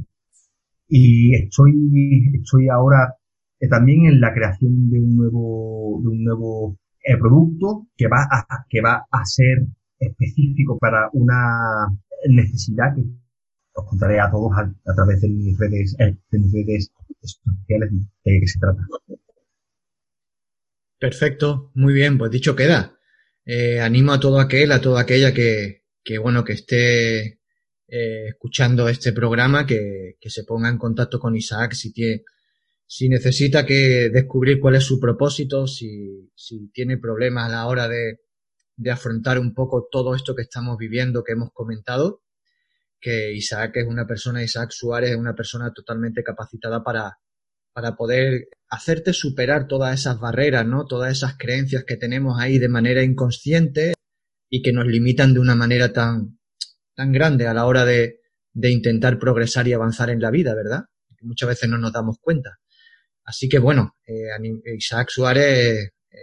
Y estoy, estoy ahora eh, también en la creación de un nuevo, de un nuevo eh, producto que va a, que va a ser específico para una necesidad que os contaré a todos a, través de mis redes, eh, de mis redes sociales de qué se trata. Perfecto, muy bien, pues dicho queda. Eh, animo a todo aquel, a toda aquella que, que bueno, que esté eh, escuchando este programa, que, que, se ponga en contacto con Isaac si tiene, si necesita que descubrir cuál es su propósito, si, si tiene problemas a la hora de, de afrontar un poco todo esto que estamos viviendo, que hemos comentado, que Isaac es una persona, Isaac Suárez es una persona totalmente capacitada para, para poder hacerte superar todas esas barreras, ¿no? Todas esas creencias que tenemos ahí de manera inconsciente y que nos limitan de una manera tan, tan grande a la hora de, de intentar progresar y avanzar en la vida, ¿verdad? muchas veces no nos damos cuenta. Así que bueno, eh, Isaac Suárez, eh,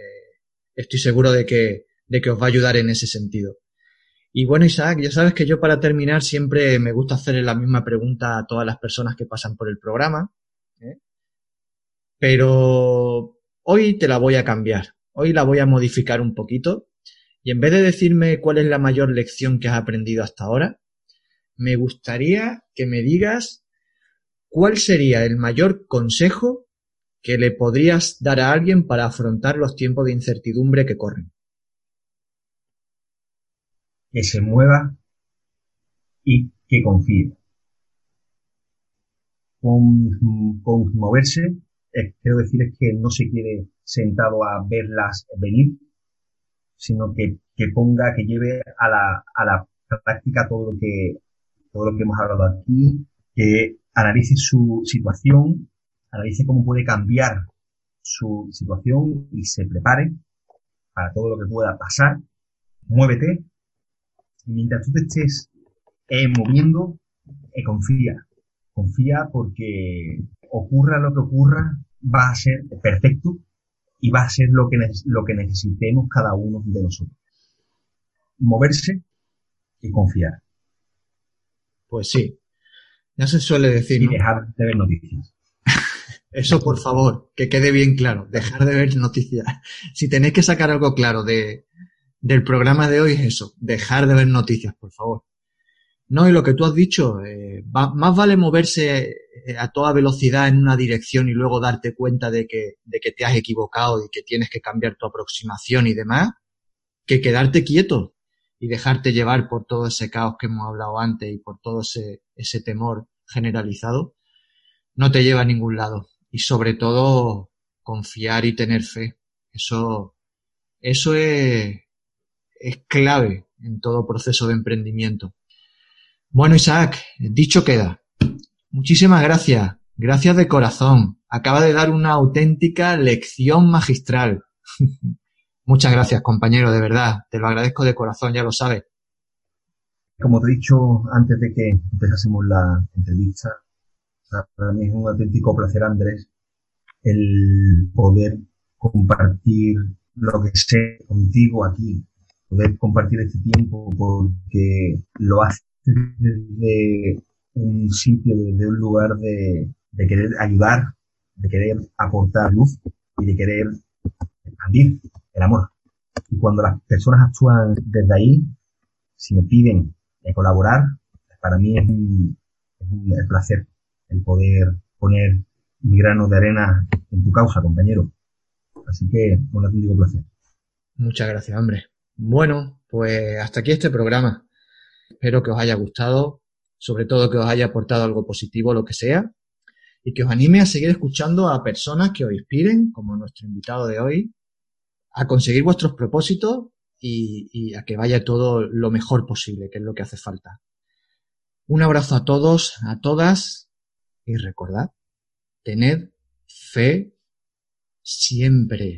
estoy seguro de que, de que os va a ayudar en ese sentido. Y bueno, Isaac, ya sabes que yo para terminar siempre me gusta hacerle la misma pregunta a todas las personas que pasan por el programa. ¿eh? Pero hoy te la voy a cambiar. Hoy la voy a modificar un poquito. Y en vez de decirme cuál es la mayor lección que has aprendido hasta ahora, me gustaría que me digas cuál sería el mayor consejo que le podrías dar a alguien para afrontar los tiempos de incertidumbre que corren que se mueva y que confíe. Con, moverse, eh, quiero decir es que no se quede sentado a verlas venir, sino que, que ponga, que lleve a la, a la práctica todo lo que, todo lo que hemos hablado aquí, que analice su situación, analice cómo puede cambiar su situación y se prepare para todo lo que pueda pasar. Muévete, mientras tú te estés eh, moviendo, eh, confía. Confía porque ocurra lo que ocurra, va a ser perfecto y va a ser lo que, lo que necesitemos cada uno de nosotros. Moverse y confiar. Pues sí. Ya se suele decir. Y dejar de ver noticias. Eso, por favor, que quede bien claro. Dejar de ver noticias. Si tenéis que sacar algo claro de, del programa de hoy es eso, dejar de ver noticias, por favor. No, y lo que tú has dicho, eh, más vale moverse a toda velocidad en una dirección y luego darte cuenta de que, de que te has equivocado y que tienes que cambiar tu aproximación y demás, que quedarte quieto y dejarte llevar por todo ese caos que hemos hablado antes y por todo ese, ese temor generalizado, no te lleva a ningún lado. Y sobre todo, confiar y tener fe. Eso, eso es, es clave en todo proceso de emprendimiento. Bueno, Isaac, dicho queda. Muchísimas gracias. Gracias de corazón. Acaba de dar una auténtica lección magistral. Muchas gracias, compañero, de verdad. Te lo agradezco de corazón, ya lo sabes. Como te he dicho antes de que empezásemos la entrevista, para mí es un auténtico placer, Andrés, el poder compartir lo que sé contigo aquí, poder compartir este tiempo porque lo hace desde un sitio, desde un lugar de, de querer ayudar, de querer aportar luz y de querer expandir el amor. Y cuando las personas actúan desde ahí, si me piden colaborar, para mí es un, es un placer el poder poner mi grano de arena en tu causa, compañero. Así que un auténtico placer. Muchas gracias, hombre. Bueno, pues hasta aquí este programa. Espero que os haya gustado, sobre todo que os haya aportado algo positivo, lo que sea, y que os anime a seguir escuchando a personas que os inspiren, como nuestro invitado de hoy, a conseguir vuestros propósitos y, a que vaya todo lo mejor posible, que es lo que hace falta. Un abrazo a todos, a todas, y recordad, tened fe siempre.